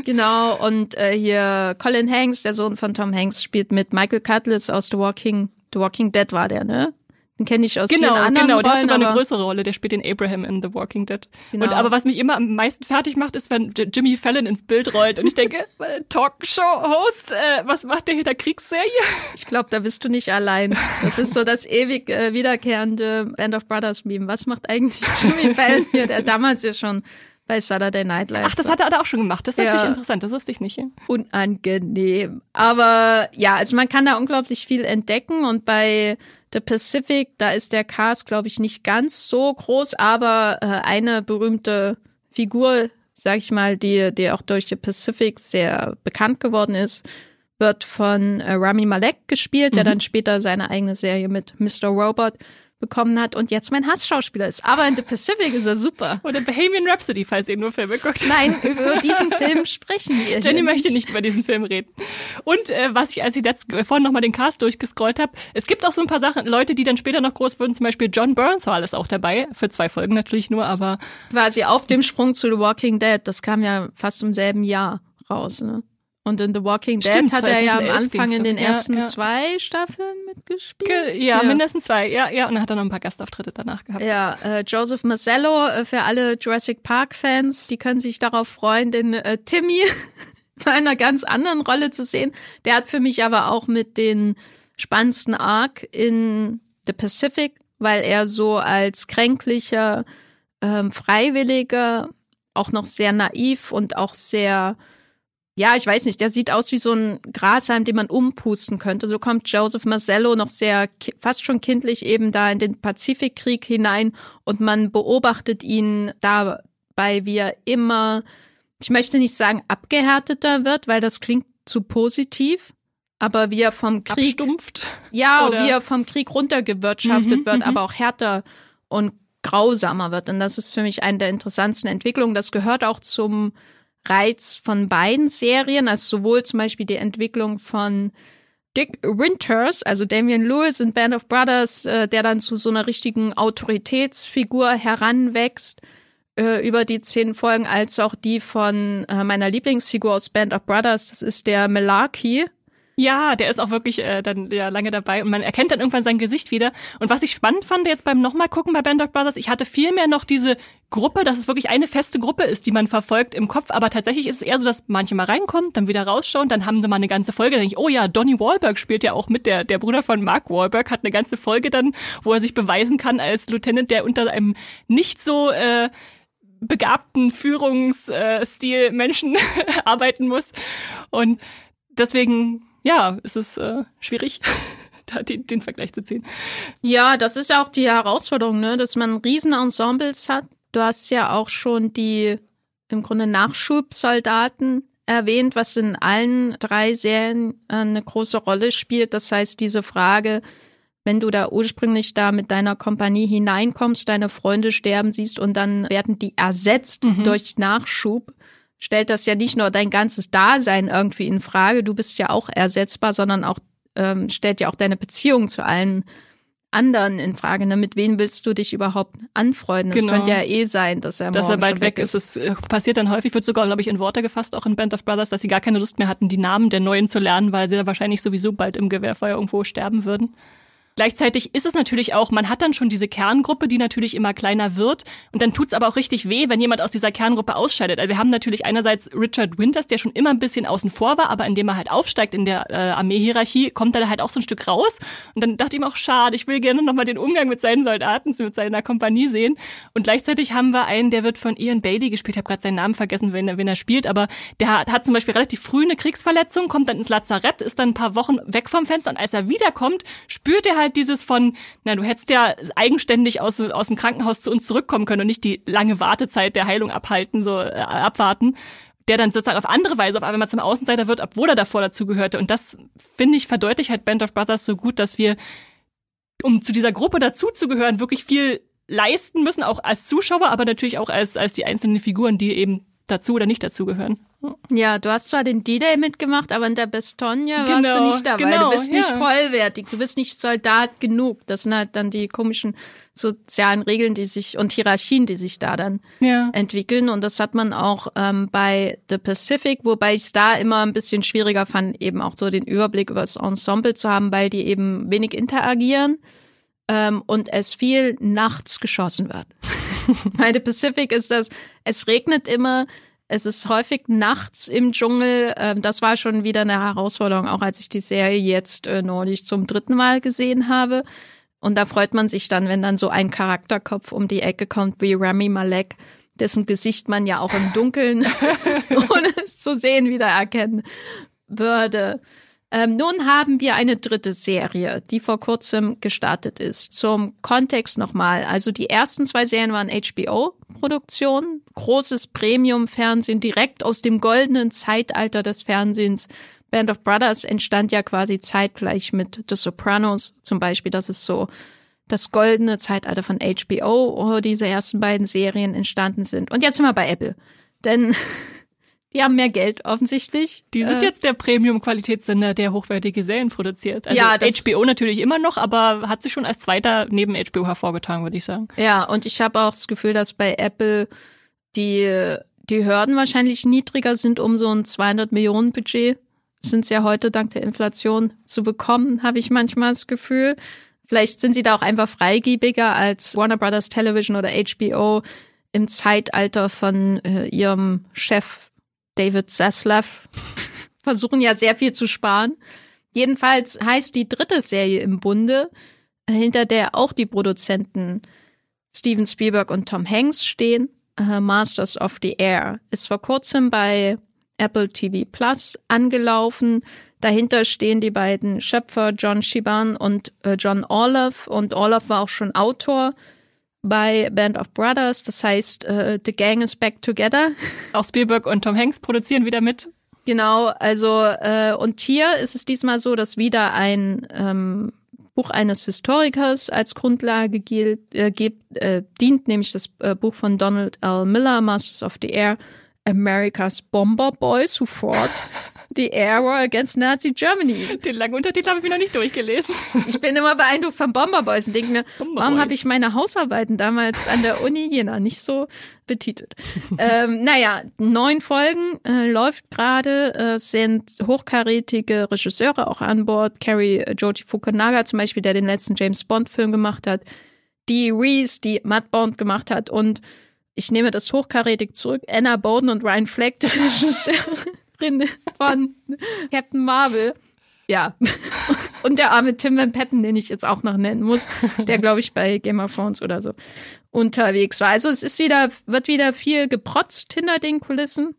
Genau, und äh, hier Colin Hanks, der Sohn von Tom Hanks, spielt mit Michael Cutlass aus The Walking, The Walking Dead war der, ne? Den kenne ich aus genau, vielen anderen Genau, der Rollen, hat sogar eine größere Rolle. Der spielt den Abraham in The Walking Dead. Genau. Und aber was mich immer am meisten fertig macht, ist, wenn Jimmy Fallon ins Bild rollt und ich denke, äh, Talkshow-Host, äh, was macht der hier der Kriegsserie? Ich glaube, da bist du nicht allein. Das ist so das ewig äh, wiederkehrende Band of Brothers Meme. Was macht eigentlich Jimmy Fallon hier, der damals ja schon bei Saturday Night Live. Ach, das hat er auch schon gemacht. Das ist ja. natürlich interessant. Das wusste ich nicht. Unangenehm. Aber ja, also man kann da unglaublich viel entdecken und bei The Pacific, da ist der Cast, glaube ich, nicht ganz so groß, aber äh, eine berühmte Figur, sag ich mal, die, die auch durch The Pacific sehr bekannt geworden ist, wird von äh, Rami Malek gespielt, der mhm. dann später seine eigene Serie mit Mr. Robot bekommen hat und jetzt mein Hassschauspieler ist. Aber in The Pacific ist er super. Oder Bohemian Rhapsody, falls ihr nur Filme guckt. Nein, über diesen Film sprechen wir. Jenny möchte nicht über diesen Film reden. Und äh, was ich, als ich letzt, äh, vorhin nochmal den Cast durchgescrollt habe, es gibt auch so ein paar Sachen, Leute, die dann später noch groß wurden, zum Beispiel John Bernthal ist auch dabei, für zwei Folgen natürlich nur, aber... Quasi auf dem Sprung zu The Walking Dead, das kam ja fast im selben Jahr raus, ne? Und in The Walking Dead Stimmt, hat er ja am Anfang in den ersten ja, ja. zwei Staffeln mitgespielt. Ja, ja, mindestens zwei. Ja, ja. Und dann hat er noch ein paar Gastauftritte danach gehabt. Ja, äh, Joseph Marcello, äh, für alle Jurassic Park-Fans, die können sich darauf freuen, den äh, Timmy in einer ganz anderen Rolle zu sehen. Der hat für mich aber auch mit den spannendsten Arc in The Pacific, weil er so als kränklicher, ähm, Freiwilliger auch noch sehr naiv und auch sehr ja, ich weiß nicht, der sieht aus wie so ein Grashalm, den man umpusten könnte. So kommt Joseph Marcello noch sehr, fast schon kindlich eben da in den Pazifikkrieg hinein und man beobachtet ihn dabei, wie er immer, ich möchte nicht sagen abgehärteter wird, weil das klingt zu positiv, aber wie er vom Krieg, Abstumpft. ja, Oder? wie er vom Krieg runtergewirtschaftet mhm, wird, mhm. aber auch härter und grausamer wird. Und das ist für mich eine der interessantesten Entwicklungen. Das gehört auch zum Reiz von beiden Serien, also sowohl zum Beispiel die Entwicklung von Dick Winters, also Damian Lewis in Band of Brothers, äh, der dann zu so einer richtigen Autoritätsfigur heranwächst äh, über die zehn Folgen, als auch die von äh, meiner Lieblingsfigur aus Band of Brothers, das ist der Malarkey, ja, der ist auch wirklich äh, dann ja lange dabei und man erkennt dann irgendwann sein Gesicht wieder. Und was ich spannend fand jetzt beim nochmal gucken bei Band of Brothers, ich hatte viel mehr noch diese Gruppe, dass es wirklich eine feste Gruppe ist, die man verfolgt im Kopf. Aber tatsächlich ist es eher so, dass manche mal reinkommen, dann wieder rausschauen, dann haben sie mal eine ganze Folge. Dann denke ich, oh ja, Donny Wahlberg spielt ja auch mit, der, der Bruder von Mark Wahlberg hat eine ganze Folge dann, wo er sich beweisen kann als Lieutenant, der unter einem nicht so äh, begabten Führungsstil Menschen arbeiten muss. Und deswegen ja, es ist äh, schwierig, da den, den Vergleich zu ziehen. Ja, das ist ja auch die Herausforderung, ne, dass man Riesenensembles hat. Du hast ja auch schon die im Grunde Nachschubsoldaten erwähnt, was in allen drei Serien äh, eine große Rolle spielt. Das heißt, diese Frage, wenn du da ursprünglich da mit deiner Kompanie hineinkommst, deine Freunde sterben siehst und dann werden die ersetzt mhm. durch Nachschub, stellt das ja nicht nur dein ganzes Dasein irgendwie in Frage, du bist ja auch ersetzbar, sondern auch ähm, stellt ja auch deine Beziehung zu allen anderen in Frage. Ne? Mit wem willst du dich überhaupt anfreunden? Das genau. könnte ja eh sein, dass er dass er bald weg ist. ist. Es äh, passiert dann häufig, wird sogar, glaube ich, in Worte gefasst, auch in Band of Brothers, dass sie gar keine Lust mehr hatten, die Namen der Neuen zu lernen, weil sie wahrscheinlich sowieso bald im Gewehrfeuer irgendwo sterben würden. Gleichzeitig ist es natürlich auch, man hat dann schon diese Kerngruppe, die natürlich immer kleiner wird. Und dann tut's aber auch richtig weh, wenn jemand aus dieser Kerngruppe ausscheidet. Also wir haben natürlich einerseits Richard Winters, der schon immer ein bisschen außen vor war, aber indem er halt aufsteigt in der äh, Armeehierarchie, kommt er halt auch so ein Stück raus. Und dann dachte ich mir auch, schade, ich will gerne nochmal den Umgang mit seinen Soldaten, mit seiner Kompanie sehen. Und gleichzeitig haben wir einen, der wird von Ian Bailey gespielt. Ich habe gerade seinen Namen vergessen, wenn er, wenn er spielt, aber der hat, hat zum Beispiel relativ früh eine Kriegsverletzung, kommt dann ins Lazarett, ist dann ein paar Wochen weg vom Fenster und als er wiederkommt, spürt er halt dieses von, na, du hättest ja eigenständig aus, aus dem Krankenhaus zu uns zurückkommen können und nicht die lange Wartezeit der Heilung abhalten, so äh, abwarten der dann sozusagen auf andere Weise auf einmal zum Außenseiter wird, obwohl er davor dazugehörte. Und das, finde ich, verdeutlicht halt Band of Brothers so gut, dass wir um zu dieser Gruppe dazuzugehören, wirklich viel leisten müssen, auch als Zuschauer, aber natürlich auch als, als die einzelnen Figuren, die eben dazu oder nicht dazugehören. Ja, du hast zwar den D-Day mitgemacht, aber in der Bastogne Genau, warst du nicht dabei. genau, du bist nicht ja. vollwertig, du bist nicht Soldat genug. Das sind halt dann die komischen sozialen Regeln, die sich und Hierarchien, die sich da dann Ja. entwickeln. Und das hat man auch ähm, bei The Pacific, wobei ich es da immer ein bisschen schwieriger fand, eben auch so den Überblick über das Ensemble zu haben, weil die eben wenig interagieren ähm, und es viel nachts geschossen wird. Bei The Pacific ist das, es regnet immer, es ist häufig nachts im Dschungel. Ähm, das war schon wieder eine Herausforderung, auch als ich die Serie jetzt äh, neulich zum dritten Mal gesehen habe. Und da freut man sich dann, wenn dann so ein Charakterkopf um die Ecke kommt wie Rami Malek, dessen Gesicht man ja auch im Dunkeln, ohne es zu sehen, wieder erkennen würde. Ähm, nun haben wir eine dritte Serie, die vor kurzem gestartet ist. Zum Kontext nochmal. Also die ersten zwei Serien waren HBO-Produktionen, großes Premium-Fernsehen direkt aus dem goldenen Zeitalter des Fernsehens. Band of Brothers entstand ja quasi zeitgleich mit The Sopranos zum Beispiel. Das ist so das goldene Zeitalter von HBO, wo diese ersten beiden Serien entstanden sind. Und jetzt sind wir bei Apple. Denn die haben mehr Geld offensichtlich. Die sind Äh, jetzt der Premium-Qualitätssender, der hochwertige Serien produziert. Also Ja, HBO natürlich immer noch, aber hat sich schon als zweiter neben HBO hervorgetan, würde ich sagen. Ja, und ich habe auch das Gefühl, dass bei Apple die, die Hürden wahrscheinlich niedriger sind, um so ein 200 Millionen Budget sind ja heute dank der Inflation zu bekommen, habe ich manchmal das Gefühl. Vielleicht sind sie da auch einfach freigebiger als Warner Brothers Television oder HBO im Zeitalter von äh, ihrem Chef David Zaslav. Versuchen ja sehr viel zu sparen. Jedenfalls heißt die dritte Serie im Bunde, äh, hinter der auch die Produzenten Steven Spielberg und Tom Hanks stehen. Äh, Masters of the Air ist vor kurzem bei Apple TV Plus angelaufen. Dahinter stehen die beiden Schöpfer John Shiban und äh, John Orloff. Und Orloff war auch schon Autor bei Band of Brothers. Das heißt, äh, The Gang is back together. Auch Spielberg und Tom Hanks produzieren wieder mit. Genau, also äh, und hier ist es diesmal so, dass wieder ein ähm, Buch eines Historikers als Grundlage gilt, äh, gibt, äh, dient, nämlich das äh, Buch von Donald L. Miller, Masters of the Air, America's Bomber Boys Who Fought the Air War Against Nazi Germany. Den langen Untertitel habe ich mir noch nicht durchgelesen. Ich bin immer beeindruckt von Bomber Boys und denke mir, Bomber warum habe ich meine Hausarbeiten damals an der Uni Jena nicht so betitelt? ähm, naja, neun Folgen äh, läuft gerade, äh, sind hochkarätige Regisseure auch an Bord. Carrie äh, Joji Fukunaga zum Beispiel, der den letzten James Bond Film gemacht hat. Die Reese, die Matt Bond gemacht hat und ich nehme das hochkarätig zurück. Anna Bowden und Ryan Fleck, die Regisseurin von Captain Marvel. Ja. Und der arme Tim Van Patten, den ich jetzt auch noch nennen muss, der, glaube ich, bei Game of Thrones oder so unterwegs war. Also es ist wieder, wird wieder viel geprotzt hinter den Kulissen.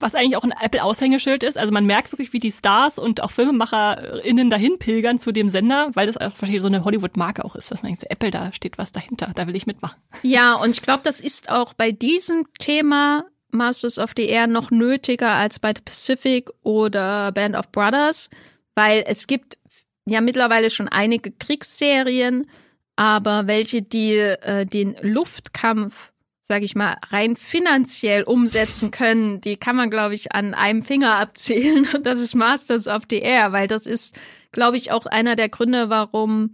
Was eigentlich auch ein Apple-Aushängeschild ist. Also man merkt wirklich, wie die Stars und auch FilmemacherInnen dahin pilgern zu dem Sender, weil das auch wahrscheinlich so eine Hollywood-Marke auch ist, dass man denkt, Apple, da steht was dahinter, da will ich mitmachen. Ja, und ich glaube, das ist auch bei diesem Thema Masters of the Air noch nötiger als bei The Pacific oder Band of Brothers, weil es gibt ja mittlerweile schon einige Kriegsserien, aber welche die äh, den Luftkampf, sage ich mal, rein finanziell umsetzen können, die kann man, glaube ich, an einem Finger abzählen. Und das ist Masters of the Air, weil das ist, glaube ich, auch einer der Gründe, warum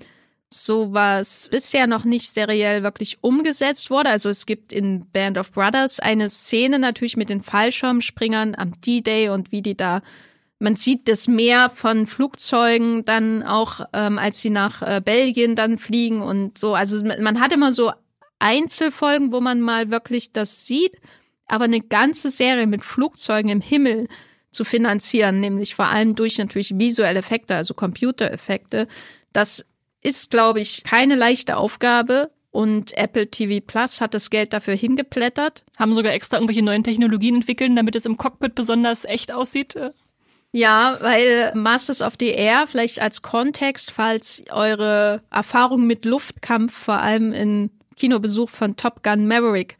sowas bisher noch nicht seriell wirklich umgesetzt wurde. Also es gibt in Band of Brothers eine Szene natürlich mit den Fallschirmspringern am D-Day und wie die da man sieht das Meer von Flugzeugen dann auch, ähm, als sie nach äh, Belgien dann fliegen und so. Also man man hat immer so Einzelfolgen, wo man mal wirklich das sieht, aber eine ganze Serie mit Flugzeugen im Himmel zu finanzieren, nämlich vor allem durch natürlich visuelle Effekte, also Computereffekte, das ist, glaube ich, keine leichte Aufgabe. Und Apple TV Plus hat das Geld dafür hingeplättert. Haben sogar extra irgendwelche neuen Technologien entwickeln, damit es im Cockpit besonders echt aussieht. Ja, weil Masters of the Air, vielleicht als Kontext, falls eure Erfahrung mit Luftkampf vor allem in Kinobesuch von Top Gun Maverick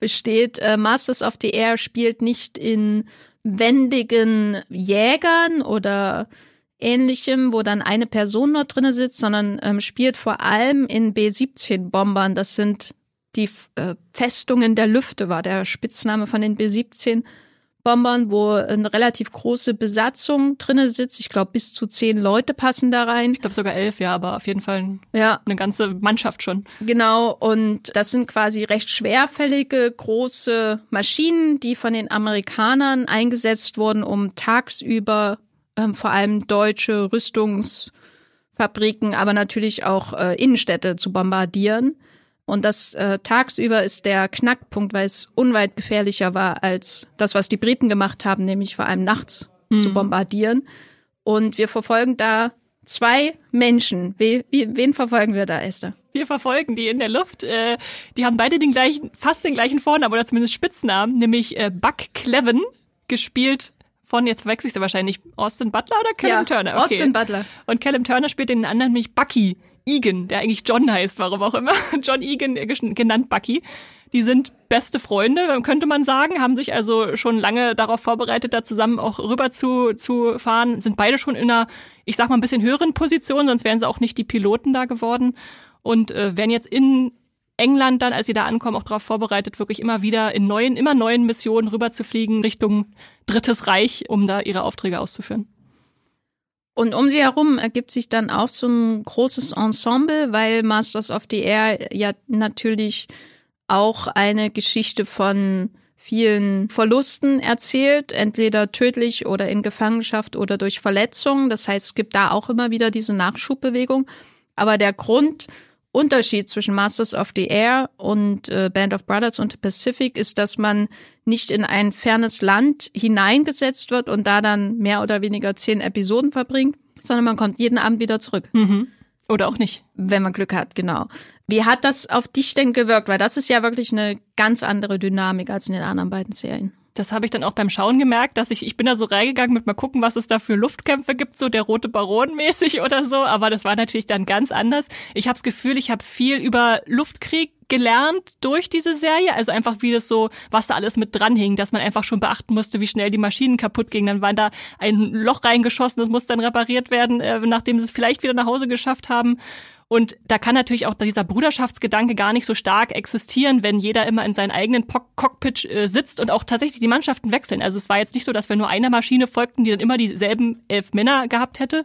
besteht, äh, Masters of the Air spielt nicht in wendigen Jägern oder ähnlichem, wo dann eine Person nur drinne sitzt, sondern ähm, spielt vor allem in B-17-Bombern. Das sind die äh, Festungen der Lüfte, war der Spitzname von den B-17. Bombern, wo eine relativ große Besatzung drinne sitzt. Ich glaube, bis zu zehn Leute passen da rein. Ich glaube sogar elf, ja, aber auf jeden Fall ja. eine ganze Mannschaft schon. Genau, und das sind quasi recht schwerfällige, große Maschinen, die von den Amerikanern eingesetzt wurden, um tagsüber ähm, vor allem deutsche Rüstungsfabriken, aber natürlich auch äh, Innenstädte zu bombardieren. Und das äh, tagsüber ist der Knackpunkt, weil es unweit gefährlicher war als das, was die Briten gemacht haben, nämlich vor allem nachts mhm. zu bombardieren. Und wir verfolgen da zwei Menschen. We, we, wen verfolgen wir da, Esther? Wir verfolgen die in der Luft. Äh, die haben beide den gleichen, fast den gleichen Vornamen oder zumindest Spitznamen, nämlich äh, Buck Cleven, gespielt von, jetzt wechsle ich wahrscheinlich, Austin Butler oder Callum ja, Turner? Okay. Austin Butler. Und Callum Turner spielt den anderen nämlich Bucky Egan, der eigentlich John heißt, warum auch immer. John Egan, äh, genannt Bucky. Die sind beste Freunde, könnte man sagen, haben sich also schon lange darauf vorbereitet, da zusammen auch rüber zu, zu fahren, sind beide schon in einer, ich sag mal, ein bisschen höheren Position, sonst wären sie auch nicht die Piloten da geworden und äh, werden jetzt in England dann, als sie da ankommen, auch darauf vorbereitet, wirklich immer wieder in neuen, immer neuen Missionen rüber zu fliegen Richtung Drittes Reich, um da ihre Aufträge auszuführen. Und um sie herum ergibt sich dann auch so ein großes Ensemble, weil Masters of the Air ja natürlich auch eine Geschichte von vielen Verlusten erzählt, entweder tödlich oder in Gefangenschaft oder durch Verletzungen. Das heißt, es gibt da auch immer wieder diese Nachschubbewegung. Aber der Grundunterschied zwischen Masters of the Air und äh, Band of Brothers und Pacific ist, dass man nicht in ein fernes Land hineingesetzt wird und da dann mehr oder weniger zehn Episoden verbringt, sondern man kommt jeden Abend wieder zurück. Mhm. Oder auch nicht. Wenn man Glück hat, genau. Wie hat das auf dich denn gewirkt? Weil das ist ja wirklich eine ganz andere Dynamik als in den anderen beiden Serien das habe ich dann auch beim Schauen gemerkt, dass ich, ich bin da so reingegangen mit mal gucken, was es da für Luftkämpfe gibt, so der rote Baron mäßig oder so, aber das war natürlich dann ganz anders. Ich habe das Gefühl, ich habe viel über Luftkrieg gelernt durch diese Serie, also einfach wie das so, was da alles mit dran hing, dass man einfach schon beachten musste, wie schnell die Maschinen kaputt gingen. Dann war da ein Loch reingeschossen, das muss dann repariert werden, äh, nachdem sie es vielleicht wieder nach Hause geschafft haben. Und da kann natürlich auch dieser Bruderschaftsgedanke gar nicht so stark existieren, wenn jeder immer in seinem eigenen Cockpit äh, sitzt und auch tatsächlich die Mannschaften wechseln. Also es war jetzt nicht so, dass wir nur einer Maschine folgten, die dann immer dieselben elf Männer gehabt hätte,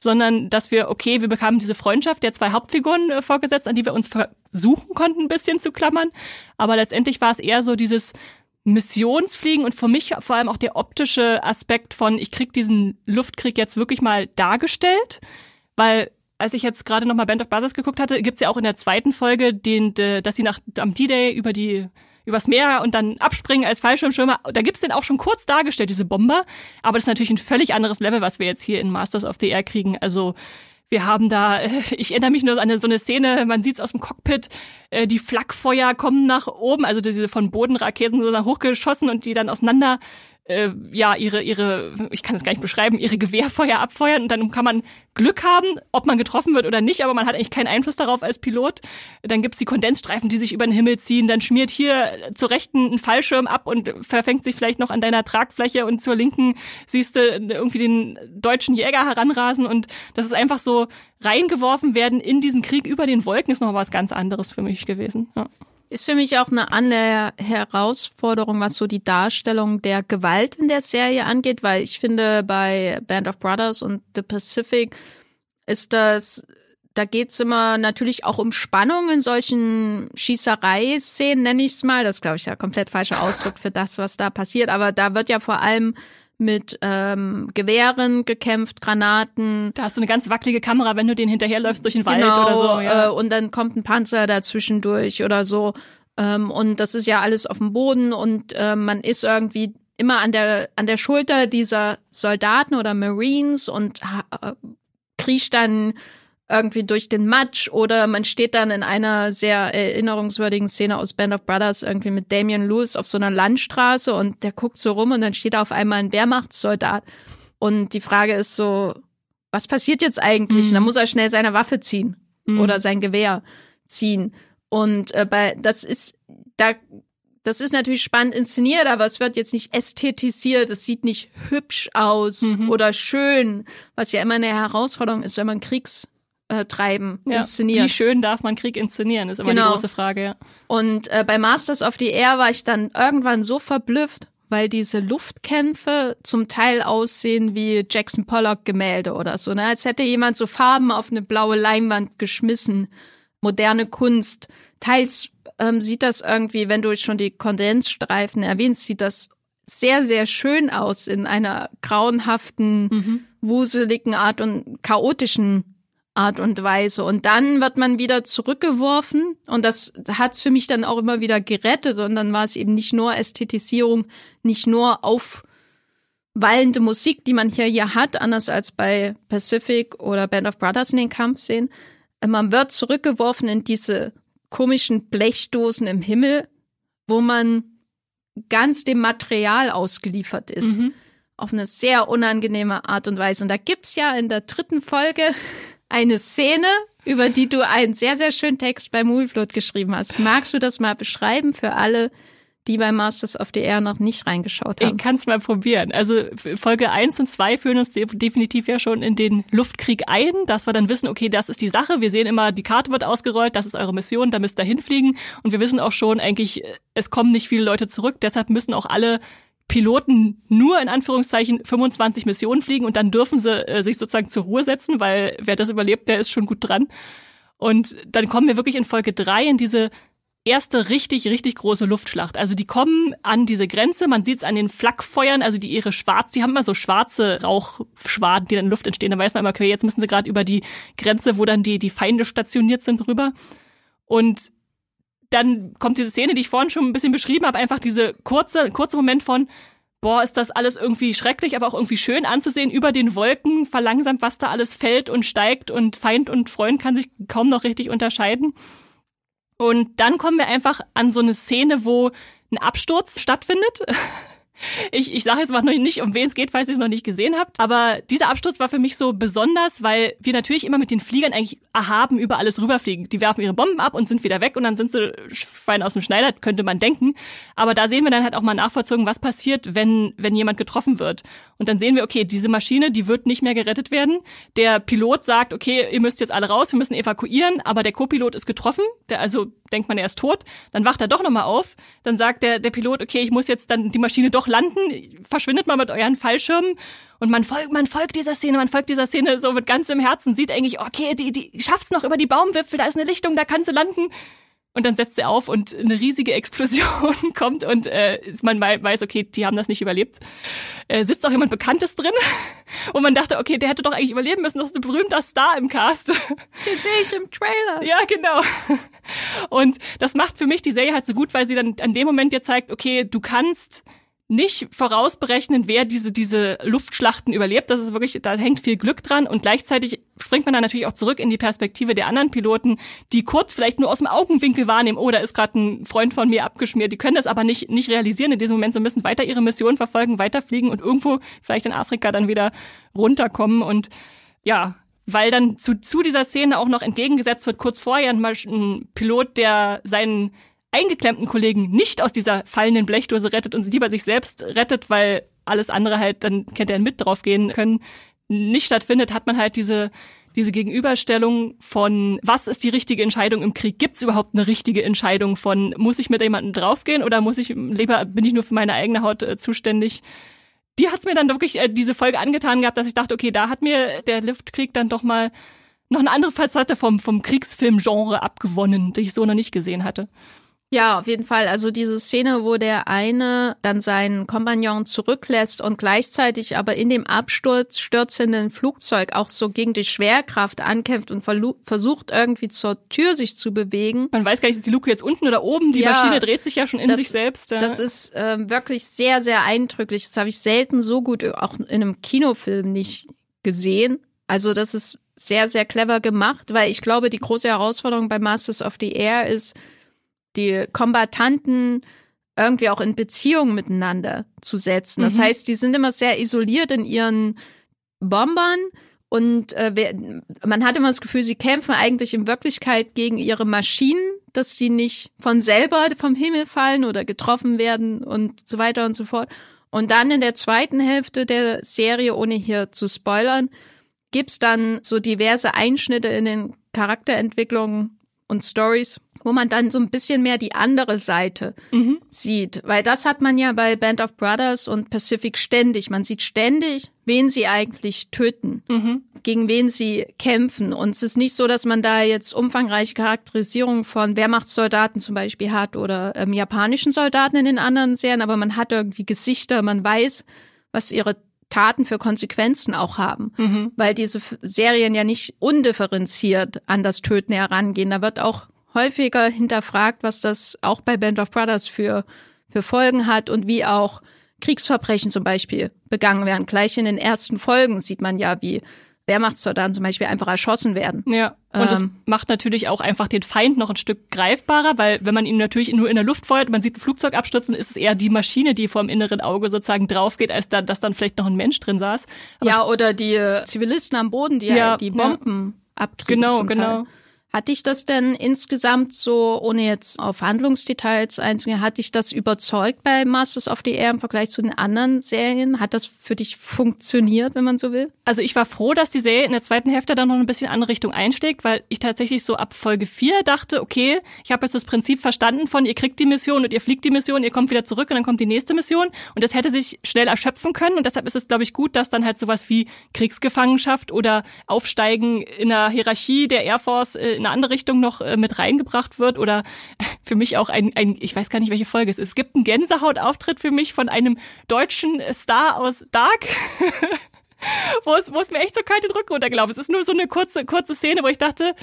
sondern dass wir, okay, wir bekamen diese Freundschaft der zwei Hauptfiguren äh, vorgesetzt, an die wir uns versuchen konnten, ein bisschen zu klammern. Aber letztendlich war es eher so dieses Missionsfliegen und für mich vor allem auch der optische Aspekt von, ich krieg diesen Luftkrieg jetzt wirklich mal dargestellt, weil als ich jetzt gerade nochmal Band of Brothers geguckt hatte, gibt's ja auch in der zweiten Folge, den, de, dass sie nach am D-Day über die übers Meer und dann abspringen als Fallschirmschirmer. Da gibt's den auch schon kurz dargestellt, diese Bomber. Aber das ist natürlich ein völlig anderes Level, was wir jetzt hier in Masters of the Air kriegen. Also wir haben da, ich erinnere mich nur an so eine Szene, man sieht's aus dem Cockpit, äh, die Flakfeuer kommen nach oben, also diese von Bodenraketen so hochgeschossen und die dann auseinander äh, ja ihre ihre ich kann es gar nicht beschreiben ihre Gewehrfeuer abfeuern und dann kann man Glück haben, ob man getroffen wird oder nicht, aber man hat eigentlich keinen Einfluss darauf als Pilot. Dann gibt's die Kondensstreifen, die sich über den Himmel ziehen, dann schmiert hier zur rechten ein Fallschirm ab und verfängt sich vielleicht noch an deiner Tragfläche und zur linken siehst du irgendwie den deutschen Jäger heranrasen und das ist einfach so reingeworfen werden in diesen Krieg über den Wolken ist noch was ganz anderes für mich gewesen. Ja. Ist für mich auch eine andere Herausforderung, was so die Darstellung der Gewalt in der Serie angeht, weil ich finde, bei Band of Brothers und The Pacific ist das, da geht's immer natürlich auch um Spannung in solchen Schießerei-Szenen, nenne ich es mal. Das glaube ich, ja komplett falscher Ausdruck für das, was da passiert. Aber da wird ja vor allem mit ähm, Gewehren gekämpft, Granaten. Da hast du eine ganz wackelige Kamera, wenn du den hinterherläufst durch den Wald genau, oder so. Ja. Äh, und dann kommt ein Panzer dazwischen durch oder so. Ähm, und das ist ja alles auf dem Boden und äh, man ist irgendwie immer an der an der Schulter dieser Soldaten oder Marines und äh, kriecht dann irgendwie durch den Matsch oder man steht dann in einer sehr erinnerungswürdigen Szene aus Band of Brothers irgendwie mit Damian Lewis auf so einer Landstraße und der guckt so rum und dann steht da auf einmal ein Wehrmachtssoldat und die Frage ist so, was passiert jetzt eigentlich? Mhm. Und dann muss er schnell seine Waffe ziehen mhm. oder sein Gewehr ziehen und äh, bei das ist da das ist natürlich spannend inszeniert, aber es wird jetzt nicht ästhetisiert, es sieht nicht hübsch aus mhm. oder schön, was ja immer eine Herausforderung ist, wenn man Kriegstreiben äh, inszeniert. Wie schön darf man Krieg inszenieren, ist immer genau. die große Frage, ja. Und äh, bei Masters of the Air war ich dann irgendwann so verblüfft, weil diese Luftkämpfe zum Teil aussehen wie Jackson Pollock Gemälde oder so, ne? als hätte jemand so Farben auf eine blaue Leinwand geschmissen. Moderne Kunst. Teils ähm, sieht das irgendwie, wenn du schon die Kondensstreifen erwähnst, sieht das sehr, sehr schön aus in einer grauenhaften, mhm. wuseligen Art und chaotischen Art und Weise. Und dann wird man wieder zurückgeworfen und das hat für mich dann auch immer wieder gerettet und dann war es eben nicht nur Ästhetisierung, nicht nur aufwallende Musik, die man hier hier hat, anders als bei Pacific oder Band of Brothers in den Kampfszenen. Man wird zurückgeworfen in diese komischen Blechdosen im Himmel, wo man ganz dem Material ausgeliefert ist. Mhm. Auf eine sehr unangenehme Art und Weise. Und da gibt's ja in der dritten Folge eine Szene, über die du einen sehr, sehr schönen Text bei Moviefloat geschrieben hast. Magst du das mal beschreiben für alle, die bei Masters of the Air noch nicht reingeschaut haben? Ich kann es mal probieren. Also Folge 1 und 2 führen uns definitiv ja schon in den Luftkrieg ein, dass wir dann wissen, okay, das ist die Sache. Wir sehen immer, die Karte wird ausgerollt, das ist eure Mission, da müsst ihr hinfliegen. Und wir wissen auch schon eigentlich, es kommen nicht viele Leute zurück, deshalb müssen auch alle Piloten nur in Anführungszeichen 25 Missionen fliegen und dann dürfen sie äh, sich sozusagen zur Ruhe setzen, weil wer das überlebt, der ist schon gut dran. Und dann kommen wir wirklich in Folge drei in diese erste richtig, richtig große Luftschlacht. Also die kommen an diese Grenze, man sieht es an den Flakfeuern, also die ihre schwarz, die haben immer so schwarze Rauchschwaden, die in der Luft entstehen. Da weiß man immer, okay, jetzt müssen sie gerade über die Grenze, wo dann die, die Feinde stationiert sind, rüber. Und dann kommt diese Szene, die ich vorhin schon ein bisschen beschrieben habe, einfach diese kurze, kurze Moment von, boah, ist das alles irgendwie schrecklich, aber auch irgendwie schön anzusehen, über den Wolken verlangsamt, was da alles fällt und steigt und Feind und Freund kann sich kaum noch richtig unterscheiden. Und dann kommen wir einfach an so eine Szene, wo ein Absturz stattfindet. Ich, ich sage jetzt mal noch nicht, um wen es geht, falls ihr es noch nicht gesehen habt. Aber dieser Absturz war für mich so besonders, weil wir natürlich immer mit den Fliegern eigentlich erhaben über alles rüberfliegen. Die werfen ihre Bomben ab und sind wieder weg und dann sind sie fein aus dem Schneider, könnte man denken. Aber da sehen wir dann halt auch mal nachvollzogen, was passiert, wenn, wenn jemand getroffen wird. Und dann sehen wir, okay, diese Maschine, die wird nicht mehr gerettet werden. Der Pilot sagt, okay, ihr müsst jetzt alle raus, wir müssen evakuieren, aber der Co-Pilot ist getroffen, der also denkt man, er ist tot. Dann wacht er doch nochmal auf. Dann sagt der, der Pilot, okay, ich muss jetzt dann die Maschine doch landen, verschwindet mal mit euren Fallschirmen. Und man folgt, man folgt dieser Szene, man folgt dieser Szene so mit ganzem Herzen, sieht eigentlich, okay, die, die schafft's noch über die Baumwipfel, da ist eine Lichtung, da kann sie landen. Und dann setzt er auf und eine riesige Explosion kommt und äh, man weiß, okay, die haben das nicht überlebt. Äh, sitzt auch jemand Bekanntes drin und man dachte, okay, der hätte doch eigentlich überleben müssen, das ist ein berühmter Star im Cast. Den sehe ich im Trailer. Ja, genau. Und das macht für mich die Serie halt so gut, weil sie dann an dem Moment dir zeigt, okay, du kannst nicht vorausberechnen, wer diese, diese Luftschlachten überlebt. Das ist wirklich, da hängt viel Glück dran und gleichzeitig springt man dann natürlich auch zurück in die Perspektive der anderen Piloten, die kurz vielleicht nur aus dem Augenwinkel wahrnehmen, oh, da ist gerade ein Freund von mir abgeschmiert. Die können das aber nicht, nicht realisieren in diesem Moment. Sie müssen weiter ihre Mission verfolgen, weiterfliegen und irgendwo vielleicht in Afrika dann wieder runterkommen und ja, weil dann zu, zu dieser Szene auch noch entgegengesetzt wird, kurz vorher ein, ein Pilot, der seinen eingeklemmten Kollegen nicht aus dieser fallenden Blechdose rettet und sie lieber sich selbst rettet, weil alles andere halt, dann kennt er mit draufgehen können, nicht stattfindet, hat man halt diese diese Gegenüberstellung von, was ist die richtige Entscheidung im Krieg? Gibt es überhaupt eine richtige Entscheidung von, muss ich mit jemandem draufgehen oder muss ich lieber, bin ich nur für meine eigene Haut äh, zuständig? Die hat's mir dann wirklich äh, diese Folge angetan gehabt, dass ich dachte, okay, da hat mir der Luftkrieg dann doch mal noch eine andere Facette vom, vom Kriegsfilmgenre abgewonnen, die ich so noch nicht gesehen hatte. Ja, auf jeden Fall. Also diese Szene, wo der eine dann seinen Kompagnon zurücklässt und gleichzeitig aber in dem Absturz stürzenden Flugzeug auch so gegen die Schwerkraft ankämpft und versucht irgendwie zur Tür sich zu bewegen. Man weiß gar nicht, ist die Luke jetzt unten oder oben? Die ja, Maschine dreht sich ja schon in das, sich selbst. Ja. Das ist ähm, wirklich sehr, sehr eindrücklich. Das habe ich selten so gut auch in einem Kinofilm nicht gesehen. Also das ist sehr, sehr clever gemacht, weil ich glaube, die große Herausforderung bei Masters of the Air ist, die Kombatanten irgendwie auch in Beziehung miteinander zu setzen. Das mhm. heißt, die sind immer sehr isoliert in ihren Bombern und äh, man hat immer das Gefühl, sie kämpfen eigentlich in Wirklichkeit gegen ihre Maschinen, dass sie nicht von selber vom Himmel fallen oder getroffen werden und so weiter und so fort. Und dann in der zweiten Hälfte der Serie, ohne hier zu spoilern, gibt's dann so diverse Einschnitte in den Charakterentwicklungen und Stories, wo man dann so ein bisschen mehr die andere Seite mhm. sieht. Weil das hat man ja bei Band of Brothers und Pacific ständig. Man sieht ständig, wen sie eigentlich töten, mhm. gegen wen sie kämpfen. Und es ist nicht so, dass man da jetzt umfangreiche Charakterisierung von Wehrmachtssoldaten zum Beispiel hat oder ähm, japanischen Soldaten in den anderen Serien, aber man hat irgendwie Gesichter, man weiß, was ihre Taten für Konsequenzen auch haben, mhm. weil diese Serien ja nicht undifferenziert an das Töten herangehen. Da wird auch häufiger hinterfragt, was das auch bei Band of Brothers für, für Folgen hat und wie auch Kriegsverbrechen zum Beispiel begangen werden. Gleich in den ersten Folgen sieht man ja, wie Wehrmachtssoldaten zum Beispiel einfach erschossen werden. Ja. Und das ähm, macht natürlich auch einfach den Feind noch ein Stück greifbarer, weil wenn man ihn natürlich nur in der Luft feuert, man sieht ein Flugzeug abstürzen, ist es eher die Maschine, die vor dem inneren Auge sozusagen draufgeht, als da, dass dann vielleicht noch ein Mensch drin saß. Aber ja, oder die Zivilisten am Boden, die ja, die Bomben ja. abkriegen. Genau, genau. Hat dich das denn insgesamt so, ohne jetzt auf Handlungsdetails einzugehen, hat dich das überzeugt bei Masters of the Air im Vergleich zu den anderen Serien? Hat das für dich funktioniert, wenn man so will? Also ich war froh, dass die Serie in der zweiten Hälfte dann noch ein bisschen andere Richtung einschlägt, weil ich tatsächlich so ab Folge 4 dachte, okay, ich habe jetzt das Prinzip verstanden von, ihr kriegt die Mission und ihr fliegt die Mission, ihr kommt wieder zurück und dann kommt die nächste Mission und das hätte sich schnell erschöpfen können und deshalb ist es, glaube ich, gut, dass dann halt sowas wie Kriegsgefangenschaft oder Aufsteigen in der Hierarchie der Air Force äh, in eine andere Richtung noch äh, mit reingebracht wird oder für mich auch ein, ein, ich weiß gar nicht, welche Folge es ist. Es gibt einen Gänsehautauftritt für mich von einem deutschen Star aus Dark. wo, es, wo es mir echt so kalt den Rücken runtergelaufen ist. Es ist nur so eine kurze, kurze Szene, wo ich dachte,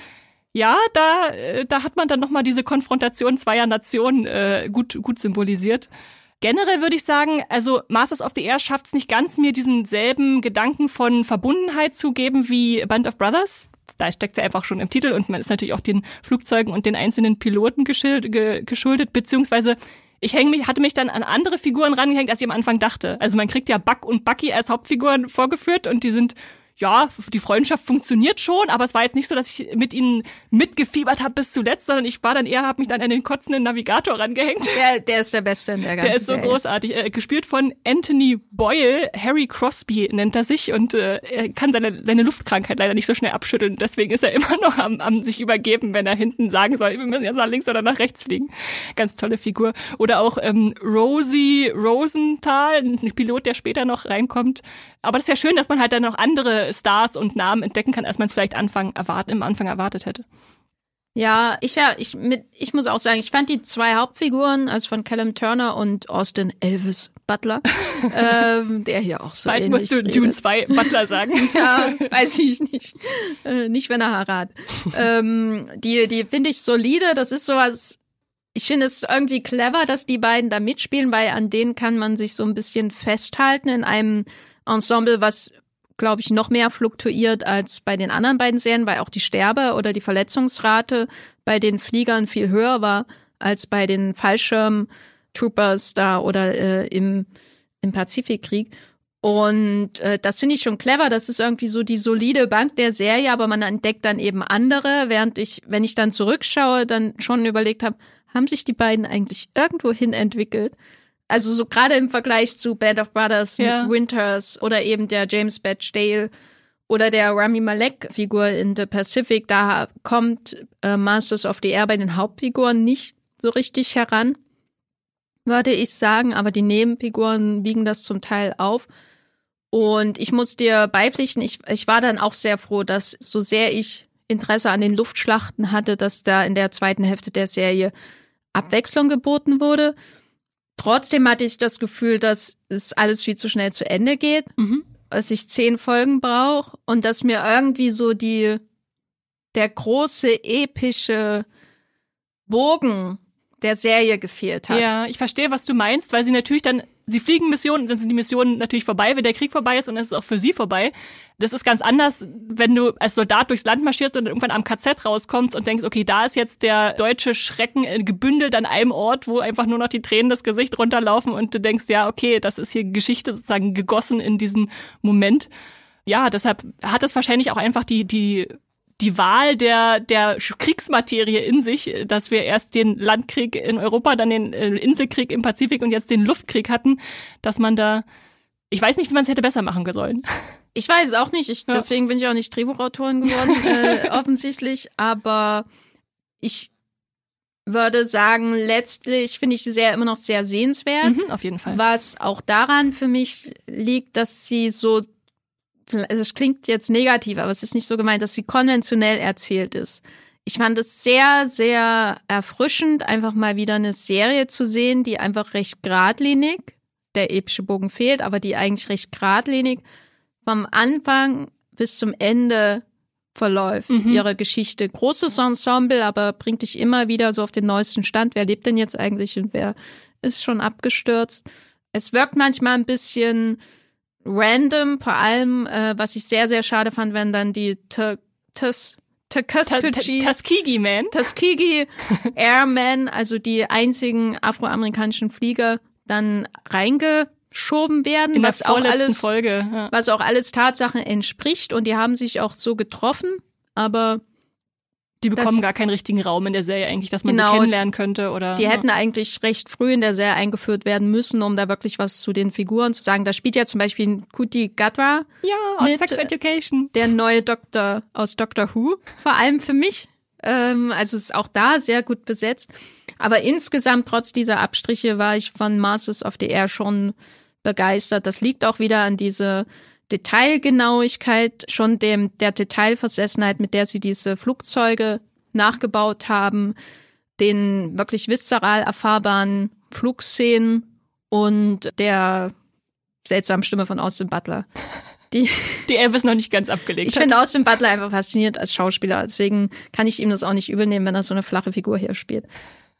ja, da, äh, da hat man dann nochmal diese Konfrontation zweier Nationen äh, gut, gut symbolisiert. Generell würde ich sagen, also Masters of the Air schafft es nicht ganz, mir diesen selben Gedanken von Verbundenheit zu geben wie Band of Brothers da steckt sie einfach schon im Titel und man ist natürlich auch den Flugzeugen und den einzelnen Piloten geschuldet, beziehungsweise ich häng mich, hatte mich dann an andere Figuren rangehängt, als ich am Anfang dachte. Also man kriegt ja Buck und Bucky als Hauptfiguren vorgeführt und die sind ja, die Freundschaft funktioniert schon, aber es war jetzt nicht so, dass ich mit ihnen mitgefiebert habe bis zuletzt, sondern ich war dann eher, habe mich dann an den kotzenden Navigator rangehängt. Der, der ist der Beste in der ganzen Der ist so Serie. großartig. Äh, gespielt von Anthony Boyle, Harry Crosby nennt er sich und äh, er kann seine, seine Luftkrankheit leider nicht so schnell abschütteln. Deswegen ist er immer noch am, am sich übergeben, wenn er hinten sagen soll, wir müssen jetzt nach links oder nach rechts fliegen. Ganz tolle Figur. Oder auch ähm, Rosie Rosenthal, ein Pilot, der später noch reinkommt. Aber das ist ja schön, dass man halt dann noch andere Stars und Namen entdecken kann, als man es vielleicht Anfang erwart im Anfang erwartet hätte. Ja, ich ja, ich mit, ich muss auch sagen, ich fand die zwei Hauptfiguren, also von Callum Turner und Austin Elvis Butler, ähm, der hier auch so Bald musst du redet. Dune 2 Butler sagen. ja, weiß ich nicht. Äh, nicht, wenn er Harat. ähm, die, die finde ich solide. Das ist sowas, ich finde es irgendwie clever, dass die beiden da mitspielen, weil an denen kann man sich so ein bisschen festhalten in einem Ensemble, was glaube ich, noch mehr fluktuiert als bei den anderen beiden Serien, weil auch die Sterbe- oder die Verletzungsrate bei den Fliegern viel höher war als bei den Fallschirm-Troopers da oder äh, im, im Pazifikkrieg. Und äh, das finde ich schon clever. Das ist irgendwie so die solide Bank der Serie, aber man entdeckt dann eben andere, während ich, wenn ich dann zurückschaue, dann schon überlegt habe, haben sich die beiden eigentlich irgendwo hin entwickelt? Also so gerade im Vergleich zu Band of Brothers ja. Winters oder eben der James Batchdale oder der Rami Malek-Figur in The Pacific, da kommt äh, Masters of the Air bei den Hauptfiguren nicht so richtig heran, würde ich sagen, aber die Nebenfiguren wiegen das zum Teil auf. Und ich muss dir beipflichten, ich, ich war dann auch sehr froh, dass so sehr ich Interesse an den Luftschlachten hatte, dass da in der zweiten Hälfte der Serie Abwechslung geboten wurde. Trotzdem hatte ich das Gefühl, dass es alles viel zu schnell zu Ende geht, mhm. dass ich zehn Folgen brauche und dass mir irgendwie so die der große epische Bogen der Serie gefehlt hat. Ja, ich verstehe, was du meinst, weil sie natürlich dann sie fliegen Missionen, dann sind die Missionen natürlich vorbei, wenn der Krieg vorbei ist und dann ist es auch für sie vorbei. Das ist ganz anders, wenn du als Soldat durchs Land marschierst und irgendwann am KZ rauskommst und denkst, okay, da ist jetzt der deutsche Schrecken gebündelt an einem Ort, wo einfach nur noch die Tränen das Gesicht runterlaufen und du denkst, ja, okay, das ist hier Geschichte sozusagen gegossen in diesen Moment. Ja, deshalb hat es wahrscheinlich auch einfach die, die die Wahl der, der Kriegsmaterie in sich, dass wir erst den Landkrieg in Europa, dann den äh, Inselkrieg im Pazifik und jetzt den Luftkrieg hatten, dass man da, ich weiß nicht, wie man es hätte besser machen sollen. Ich weiß es auch nicht, ich, ja. deswegen bin ich auch nicht Drehbuchautorin geworden, äh, offensichtlich, aber ich würde sagen, letztlich finde ich sie sehr immer noch sehr sehenswert. Mhm, auf jeden Fall. Was auch daran für mich liegt, dass sie so also es klingt jetzt negativ, aber es ist nicht so gemeint, dass sie konventionell erzählt ist. Ich fand es sehr, sehr erfrischend, einfach mal wieder eine Serie zu sehen, die einfach recht geradlinig, der epische Bogen fehlt, aber die eigentlich recht geradlinig vom Anfang bis zum Ende verläuft, mhm. ihre Geschichte. Großes Ensemble, aber bringt dich immer wieder so auf den neuesten Stand. Wer lebt denn jetzt eigentlich und wer ist schon abgestürzt? Es wirkt manchmal ein bisschen random, vor allem, äh, was ich sehr, sehr schade fand, wenn dann die Tuskegee Man. Tuskegee Airmen, also die einzigen afroamerikanischen Flieger, dann reingeschoben werden, In was auch alles, Folge, ja. was auch alles Tatsachen entspricht und die haben sich auch so getroffen, aber die bekommen das, gar keinen richtigen Raum in der Serie eigentlich, dass man genau, sie kennenlernen könnte oder. Die ja. hätten eigentlich recht früh in der Serie eingeführt werden müssen, um da wirklich was zu den Figuren zu sagen. Da spielt ja zum Beispiel Kuti Gadwa. Ja, aus mit, Sex Education. Der neue Doktor aus Doctor Who. Vor allem für mich. Ähm, also ist auch da sehr gut besetzt. Aber insgesamt, trotz dieser Abstriche, war ich von Masters of the Air schon begeistert. Das liegt auch wieder an diese Detailgenauigkeit, schon dem, der Detailversessenheit, mit der sie diese Flugzeuge nachgebaut haben, den wirklich viszeral erfahrbaren Flugszenen und der seltsamen Stimme von Austin Butler. Die, die Elvis noch nicht ganz abgelegt Ich finde Austin Butler einfach faszinierend als Schauspieler, deswegen kann ich ihm das auch nicht übernehmen, wenn er so eine flache Figur hier spielt.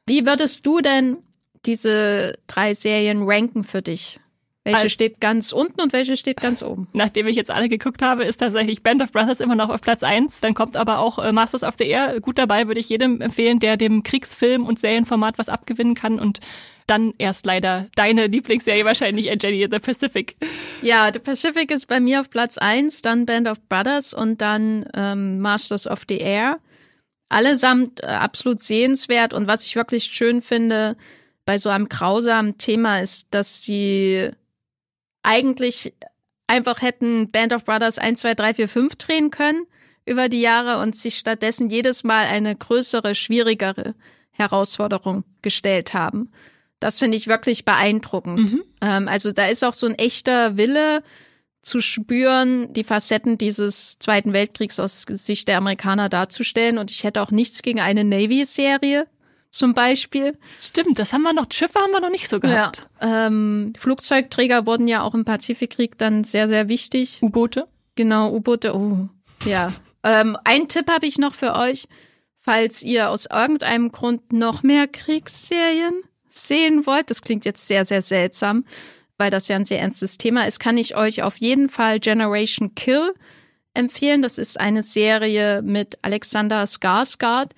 Wie würdest du denn diese drei Serien ranken für dich? Welche also, steht ganz unten und welche steht ganz oben? Nachdem ich jetzt alle geguckt habe, ist tatsächlich Band of Brothers immer noch auf Platz eins. Dann kommt aber auch äh, Masters of the Air gut dabei, würde ich jedem empfehlen, der dem Kriegsfilm und Serienformat was abgewinnen kann und dann erst leider deine Lieblingsserie wahrscheinlich, Jenny the Pacific. Ja, The Pacific ist bei mir auf Platz eins, dann Band of Brothers und dann ähm, Masters of the Air. Allesamt äh, absolut sehenswert und was ich wirklich schön finde bei so einem grausamen Thema ist, dass sie eigentlich einfach hätten Band of Brothers 1, 2, 3, 4, 5 drehen können über die Jahre und sich stattdessen jedes Mal eine größere, schwierigere Herausforderung gestellt haben. Das finde ich wirklich beeindruckend. Mhm. Ähm, also da ist auch so ein echter Wille zu spüren, die Facetten dieses Zweiten Weltkriegs aus Sicht der Amerikaner darzustellen. Und ich hätte auch nichts gegen eine Navy-Serie zum Beispiel. Stimmt, das haben wir noch, Schiffe haben wir noch nicht so gehabt. Ja, ähm, Flugzeugträger wurden ja auch im Pazifikkrieg dann sehr, sehr wichtig. U-Boote? Genau, U-Boote, oh, ja. ähm, ein Tipp habe ich noch für euch, falls ihr aus irgendeinem Grund noch mehr Kriegsserien sehen wollt. Das klingt jetzt sehr, sehr seltsam, weil das ja ein sehr ernstes Thema ist, kann ich euch auf jeden Fall Generation Kill empfehlen. Das ist eine Serie mit Alexander Skarsgård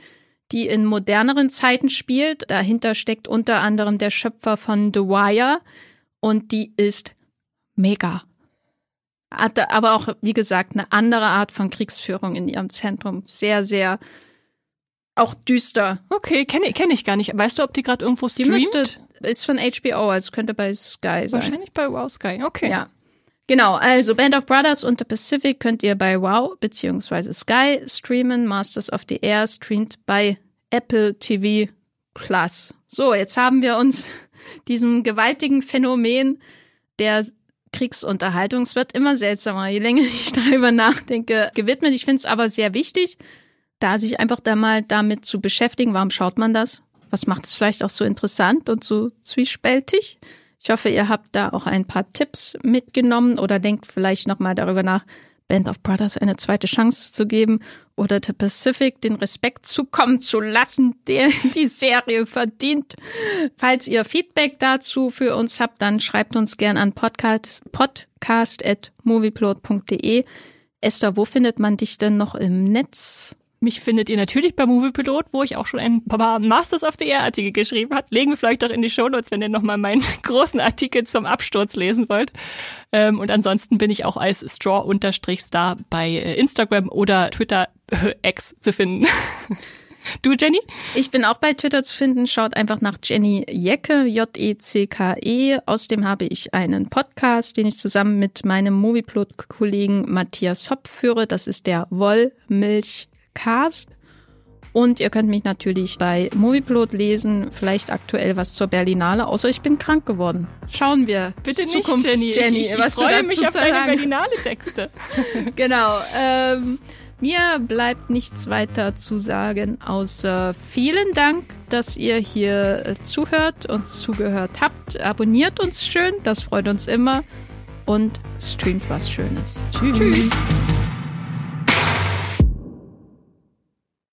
die in moderneren Zeiten spielt. Dahinter steckt unter anderem der Schöpfer von The Wire und die ist mega. Hat aber auch, wie gesagt, eine andere Art von Kriegsführung in ihrem Zentrum. Sehr, sehr auch düster. Okay, kenne kenn ich gar nicht. Weißt du, ob die gerade irgendwo streamt? Die müsste, ist von HBO, also könnte bei Sky sein. Wahrscheinlich bei Wow Sky, okay. Ja. Genau, also Band of Brothers und The Pacific könnt ihr bei Wow bzw. Sky streamen. Masters of the Air streamt bei Apple TV Plus. So, jetzt haben wir uns diesem gewaltigen Phänomen der Kriegsunterhaltung, es wird immer seltsamer, je länger ich darüber nachdenke, gewidmet. Ich finde es aber sehr wichtig, da sich einfach da mal damit zu beschäftigen. Warum schaut man das? Was macht es vielleicht auch so interessant und so zwiespältig? Ich hoffe, ihr habt da auch ein paar Tipps mitgenommen oder denkt vielleicht nochmal darüber nach, Band of Brothers eine zweite Chance zu geben oder The Pacific den Respekt zukommen zu lassen, der die Serie verdient. Falls ihr Feedback dazu für uns habt, dann schreibt uns gern an podcast, podcast.movieplot.de. Esther, wo findet man dich denn noch im Netz? Mich findet ihr natürlich bei Moviepilot, wo ich auch schon ein paar Masters of the Air Artikel geschrieben habe. Legen wir vielleicht auch in die Show Notes, wenn ihr nochmal meinen großen Artikel zum Absturz lesen wollt. Ähm, und ansonsten bin ich auch als Straw-Star bei äh, Instagram oder Twitter X zu finden. Du, Jenny? Ich bin auch bei Twitter zu finden. Schaut einfach nach Jenny Jecke, J-E-C-K-E. -E. Außerdem habe ich einen Podcast, den ich zusammen mit meinem Movieplot-Kollegen Matthias Hopp führe. Das ist der Wollmilchcast. Und ihr könnt mich natürlich bei Movieplot lesen, vielleicht aktuell was zur Berlinale, außer ich bin krank geworden. Schauen wir. Bitte nicht, Jenny. Jenny ich, ich, was freue du mich auf deine Berlinale-Texte. genau. Ähm, mir bleibt nichts weiter zu sagen, außer vielen Dank, dass ihr hier äh, zuhört und zugehört habt. Abonniert uns schön, das freut uns immer. Und streamt was Schönes. Tschüss. Tschüss.